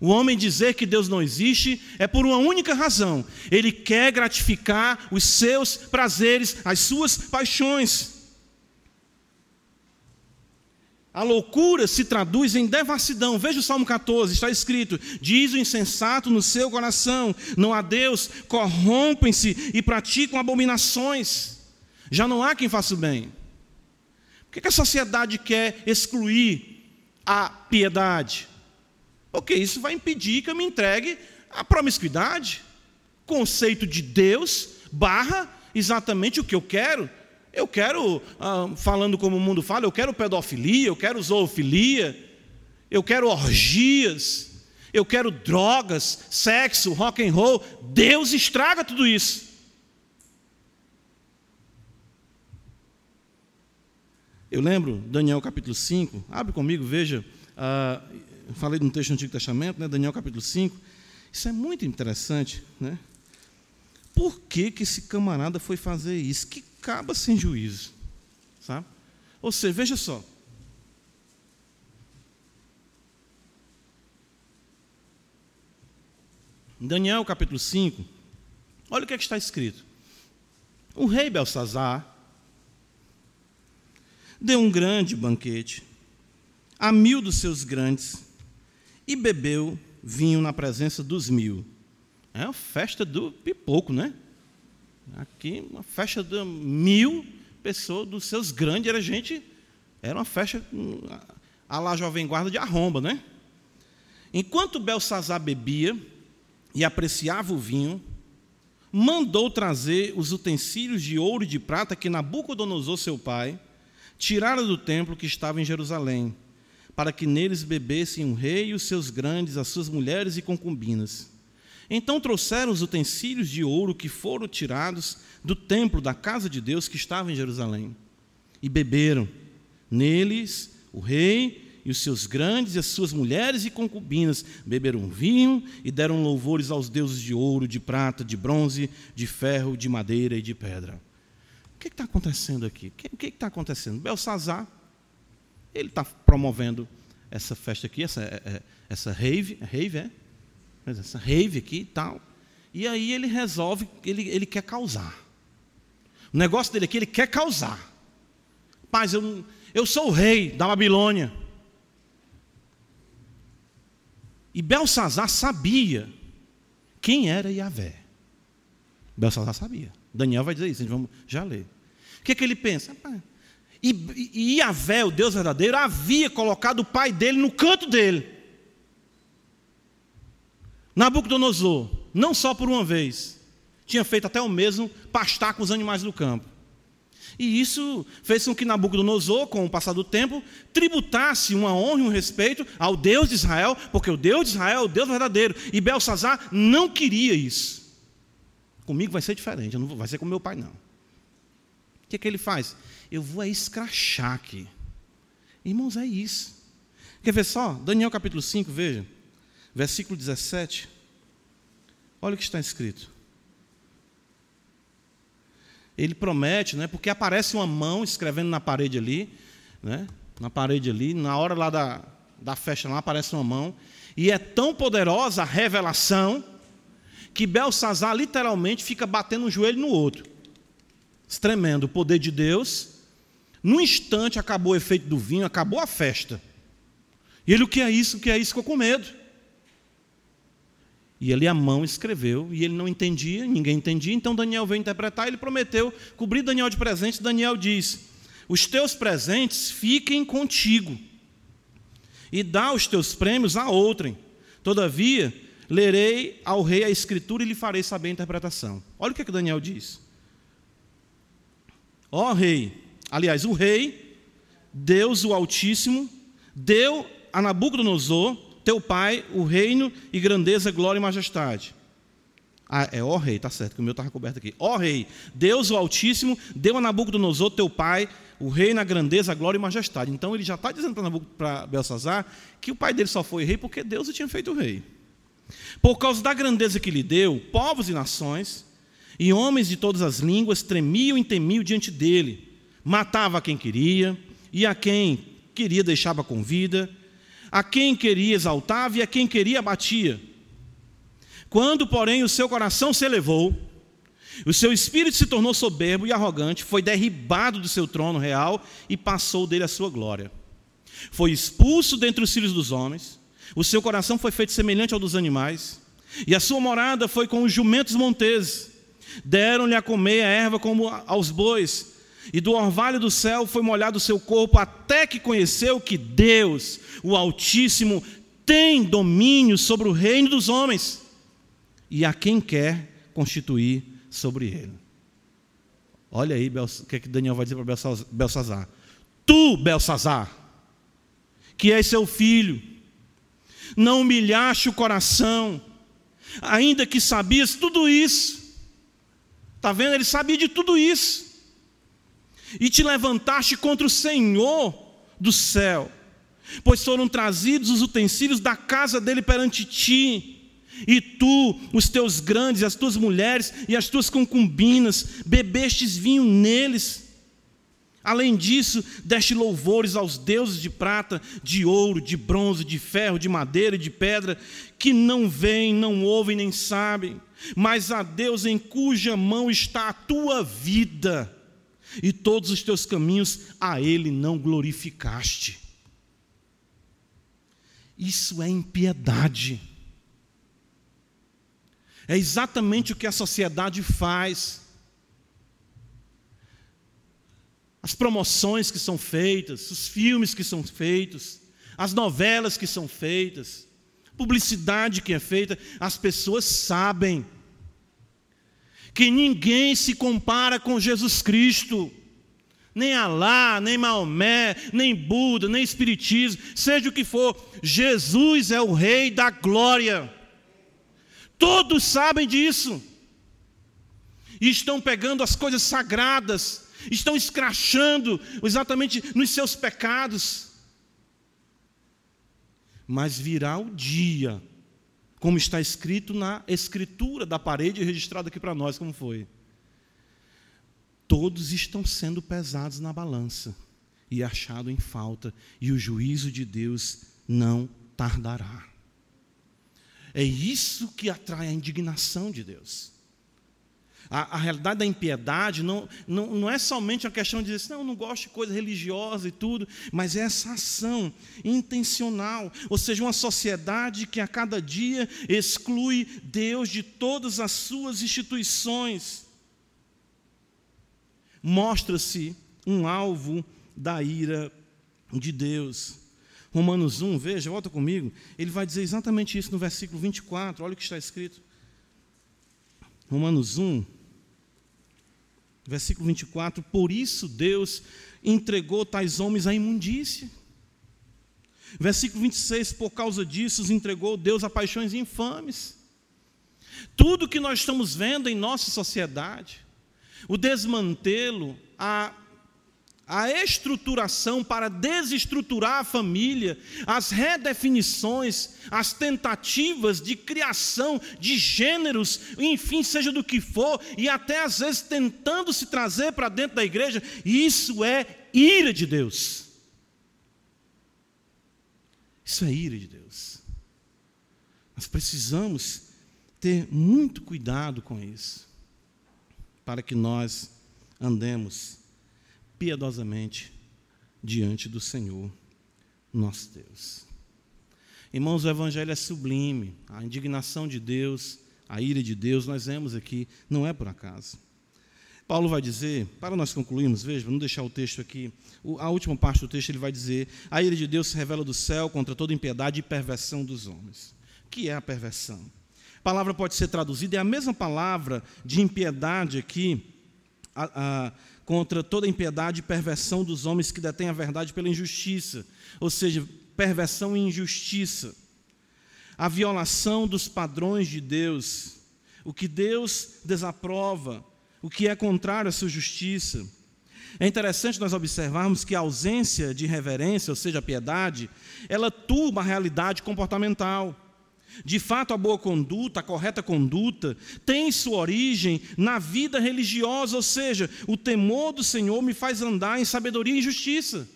O homem dizer que Deus não existe é por uma única razão: ele quer gratificar os seus prazeres, as suas paixões. A loucura se traduz em devassidão. Veja o Salmo 14, está escrito: Diz o insensato no seu coração, não há Deus, corrompem-se e praticam abominações. Já não há quem faça o bem. Por que a sociedade quer excluir a piedade? Porque isso vai impedir que eu me entregue à promiscuidade. Conceito de Deus barra exatamente o que eu quero. Eu quero, ah, falando como o mundo fala, eu quero pedofilia, eu quero zoofilia, eu quero orgias, eu quero drogas, sexo, rock and roll. Deus estraga tudo isso. Eu lembro, Daniel capítulo 5, abre comigo, veja, uh, falei no texto do Antigo Testamento, né, Daniel capítulo 5. Isso é muito interessante, né? Por que, que esse camarada foi fazer isso? Que acaba sem juízo, sabe? Ou seja, veja só. Daniel capítulo 5, olha o que, é que está escrito. O rei Belsazar deu um grande banquete a mil dos seus grandes e bebeu vinho na presença dos mil. É a festa do pipoco, né? Aqui, uma festa de mil pessoas, dos seus grandes, era gente, era uma festa a lá jovem guarda de arromba, né? Enquanto Belsazar bebia e apreciava o vinho, mandou trazer os utensílios de ouro e de prata que Nabucodonosor, seu pai, tirara do templo que estava em Jerusalém, para que neles bebessem o rei e os seus grandes, as suas mulheres e concubinas. Então trouxeram os utensílios de ouro que foram tirados do templo da casa de Deus que estava em Jerusalém, e beberam. Neles o rei e os seus grandes e as suas mulheres e concubinas beberam vinho e deram louvores aos deuses de ouro, de prata, de bronze, de ferro, de madeira e de pedra que está acontecendo aqui? O que está acontecendo? Belsazar, ele está promovendo essa festa aqui, essa, é, é, essa rave, é rave é? Essa rave aqui e tal. E aí ele resolve, ele, ele quer causar. O negócio dele aqui, ele quer causar. Paz, eu, eu sou o rei da Babilônia. E Belsazar sabia quem era Yahvé. Belsazar sabia. Daniel vai dizer isso, vamos já ler. O que, é que ele pensa? E, Yahvé, o Deus verdadeiro, havia colocado o pai dele no canto dele. Nabucodonosor, não só por uma vez, tinha feito até o mesmo pastar com os animais do campo. E isso fez com que Nabucodonosor, com o passar do tempo, tributasse uma honra e um respeito ao Deus de Israel, porque o Deus de Israel é o Deus verdadeiro. E Belsazar não queria isso. Comigo vai ser diferente, não vai ser com meu pai, não. O que, é que ele faz? Eu vou escrachar aqui. Irmãos, é isso. Quer ver só? Daniel capítulo 5, veja. Versículo 17. Olha o que está escrito. Ele promete, né, porque aparece uma mão escrevendo na parede ali, né, na parede ali, na hora lá da, da festa lá aparece uma mão, e é tão poderosa a revelação que Belsazar literalmente fica batendo um joelho no outro. Tremendo o poder de Deus. Num instante acabou o efeito do vinho, acabou a festa. E ele, o que é isso? O que é isso? Ficou com medo. E ele a mão escreveu, e ele não entendia, ninguém entendia, então Daniel veio interpretar, ele prometeu cobrir Daniel de presentes. Daniel diz: Os teus presentes fiquem contigo, e dá os teus prêmios a outrem. Todavia, lerei ao rei a escritura e lhe farei saber a interpretação. Olha o que, é que Daniel diz. Ó rei, aliás, o rei, Deus o Altíssimo, deu a Nabucodonosor, teu pai o reino e grandeza, glória e majestade. Ah, é ó rei, tá certo, que o meu estava coberto aqui. Ó rei, Deus o Altíssimo deu a Nabucodonosor, teu pai, o rei na grandeza, glória e majestade. Então ele já está dizendo para Belsazar que o pai dele só foi rei porque Deus o tinha feito rei. Por causa da grandeza que lhe deu, povos e nações, e homens de todas as línguas tremiam e temiam diante dele. Matava quem queria, e a quem queria deixava com vida, a quem queria exaltava e a quem queria abatia. Quando, porém, o seu coração se elevou, o seu espírito se tornou soberbo e arrogante, foi derribado do seu trono real e passou dele a sua glória. Foi expulso dentre os filhos dos homens, o seu coração foi feito semelhante ao dos animais, e a sua morada foi com os jumentos monteses. Deram-lhe a comer a erva como aos bois, e do orvalho do céu foi molhado o seu corpo, até que conheceu que Deus, o Altíssimo, tem domínio sobre o reino dos homens e a quem quer constituir sobre ele. Olha aí o que, é que Daniel vai dizer para Belsazar. Tu, Belsazar, que és seu filho, não humilhaste o coração, ainda que sabias tudo isso. Está vendo? Ele sabia de tudo isso. E te levantaste contra o Senhor do céu, pois foram trazidos os utensílios da casa dele perante ti e tu, os teus grandes, as tuas mulheres e as tuas concubinas, bebestes vinho neles. Além disso, deste louvores aos deuses de prata, de ouro, de bronze, de ferro, de madeira e de pedra, que não veem, não ouvem nem sabem, mas a Deus em cuja mão está a tua vida, e todos os teus caminhos a Ele não glorificaste. Isso é impiedade. É exatamente o que a sociedade faz. As promoções que são feitas, os filmes que são feitos, as novelas que são feitas, publicidade que é feita, as pessoas sabem que ninguém se compara com Jesus Cristo. Nem Alá, nem Maomé, nem Buda, nem Espiritismo, seja o que for, Jesus é o Rei da glória. Todos sabem disso. E estão pegando as coisas sagradas, estão escrachando exatamente nos seus pecados. Mas virá o dia, como está escrito na escritura da parede registrada aqui para nós, como foi. Todos estão sendo pesados na balança e achado em falta, e o juízo de Deus não tardará. É isso que atrai a indignação de Deus. A, a realidade da impiedade não, não, não é somente uma questão de dizer assim, não, eu não gosto de coisa religiosa e tudo, mas é essa ação intencional, ou seja, uma sociedade que a cada dia exclui Deus de todas as suas instituições. Mostra-se um alvo da ira de Deus. Romanos 1, veja, volta comigo, ele vai dizer exatamente isso no versículo 24, olha o que está escrito. Romanos 1, versículo 24: Por isso Deus entregou tais homens à imundícia. Versículo 26: Por causa disso os entregou Deus a paixões infames. Tudo que nós estamos vendo em nossa sociedade, o desmantelo, a a estruturação para desestruturar a família, as redefinições, as tentativas de criação de gêneros, enfim, seja do que for, e até às vezes tentando se trazer para dentro da igreja, isso é ira de Deus. Isso é ira de Deus. Nós precisamos ter muito cuidado com isso, para que nós andemos piedosamente diante do Senhor, nosso Deus. Irmãos, o Evangelho é sublime, a indignação de Deus, a ira de Deus, nós vemos aqui, não é por acaso. Paulo vai dizer, para nós concluirmos, veja, vamos deixar o texto aqui, a última parte do texto ele vai dizer: a ira de Deus se revela do céu contra toda impiedade e perversão dos homens. O que é a perversão? A palavra pode ser traduzida, é a mesma palavra de impiedade aqui, a, a, contra toda impiedade e perversão dos homens que detêm a verdade pela injustiça, ou seja, perversão e injustiça. a violação dos padrões de Deus, o que Deus desaprova, o que é contrário à sua justiça. É interessante nós observarmos que a ausência de reverência, ou seja, a piedade, ela turba a realidade comportamental. De fato, a boa conduta, a correta conduta, tem sua origem na vida religiosa, ou seja, o temor do Senhor me faz andar em sabedoria e justiça.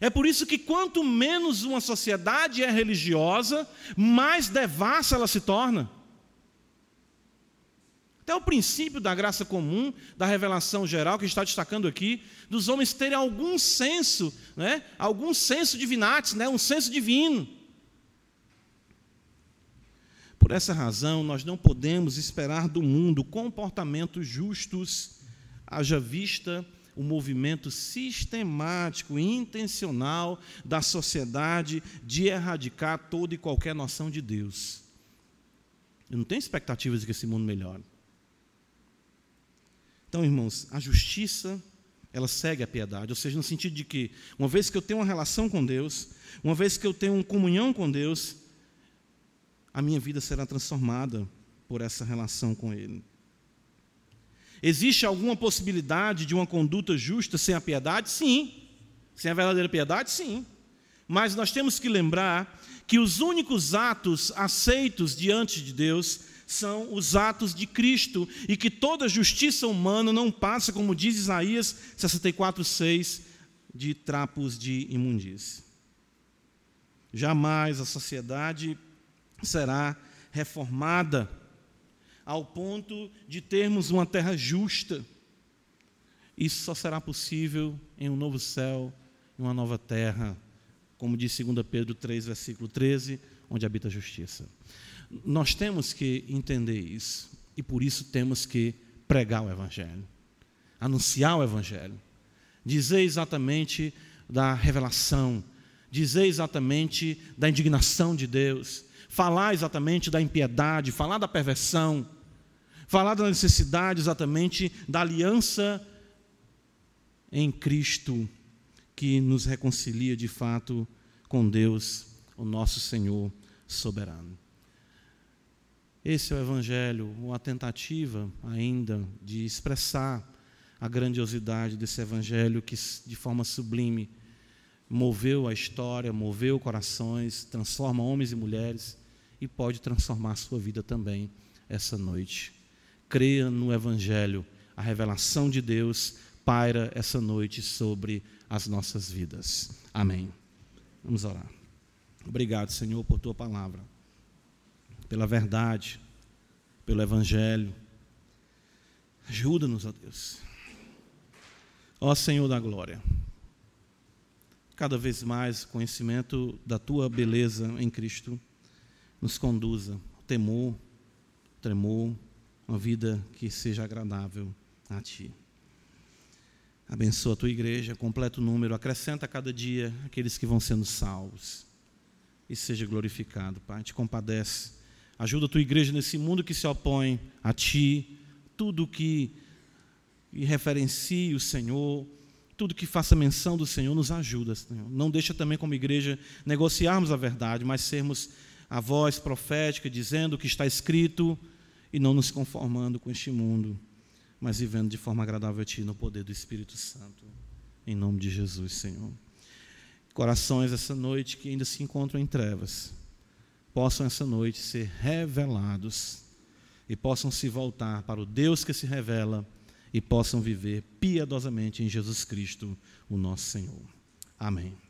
É por isso que quanto menos uma sociedade é religiosa, mais devassa ela se torna. Até o princípio da graça comum, da revelação geral que está destacando aqui, dos homens terem algum senso, né? algum senso divinatis, né? um senso divino. Por essa razão, nós não podemos esperar do mundo comportamentos justos, haja vista o movimento sistemático e intencional da sociedade de erradicar toda e qualquer noção de Deus. Eu não tenho expectativas de que esse mundo melhore. Então, irmãos, a justiça, ela segue a piedade, ou seja, no sentido de que, uma vez que eu tenho uma relação com Deus, uma vez que eu tenho uma comunhão com Deus, a minha vida será transformada por essa relação com Ele. Existe alguma possibilidade de uma conduta justa sem a piedade? Sim. Sem a verdadeira piedade? Sim. Mas nós temos que lembrar que os únicos atos aceitos diante de Deus são os atos de Cristo e que toda justiça humana não passa, como diz Isaías 64:6, de trapos de imundície. Jamais a sociedade será reformada ao ponto de termos uma terra justa. Isso só será possível em um novo céu e uma nova terra, como diz 2 Pedro 3, versículo 13, onde habita a justiça. Nós temos que entender isso e por isso temos que pregar o Evangelho, anunciar o Evangelho, dizer exatamente da revelação, dizer exatamente da indignação de Deus, falar exatamente da impiedade, falar da perversão, falar da necessidade exatamente da aliança em Cristo que nos reconcilia de fato com Deus, o nosso Senhor soberano. Esse é o Evangelho, uma tentativa ainda de expressar a grandiosidade desse Evangelho que, de forma sublime, moveu a história, moveu corações, transforma homens e mulheres e pode transformar a sua vida também essa noite creia no Evangelho, a revelação de Deus paira essa noite sobre as nossas vidas. Amém. Vamos orar. Obrigado, Senhor, por tua palavra, pela verdade, pelo Evangelho. Ajuda-nos, ó Deus. Ó Senhor da glória, cada vez mais conhecimento da tua beleza em Cristo nos conduza ao temor, tremor, uma vida que seja agradável a Ti. Abençoa a tua igreja, completa o número, acrescenta a cada dia aqueles que vão sendo salvos. E seja glorificado, Pai. Te compadece. Ajuda a tua igreja nesse mundo que se opõe a Ti. Tudo que referencie o Senhor, tudo que faça menção do Senhor, nos ajuda, Senhor. Não deixa também como igreja negociarmos a verdade, mas sermos a voz profética dizendo o que está escrito e não nos conformando com este mundo, mas vivendo de forma agradável a Ti no poder do Espírito Santo. Em nome de Jesus, Senhor. Corações essa noite que ainda se encontram em trevas, possam essa noite ser revelados e possam se voltar para o Deus que se revela e possam viver piedosamente em Jesus Cristo, o nosso Senhor. Amém.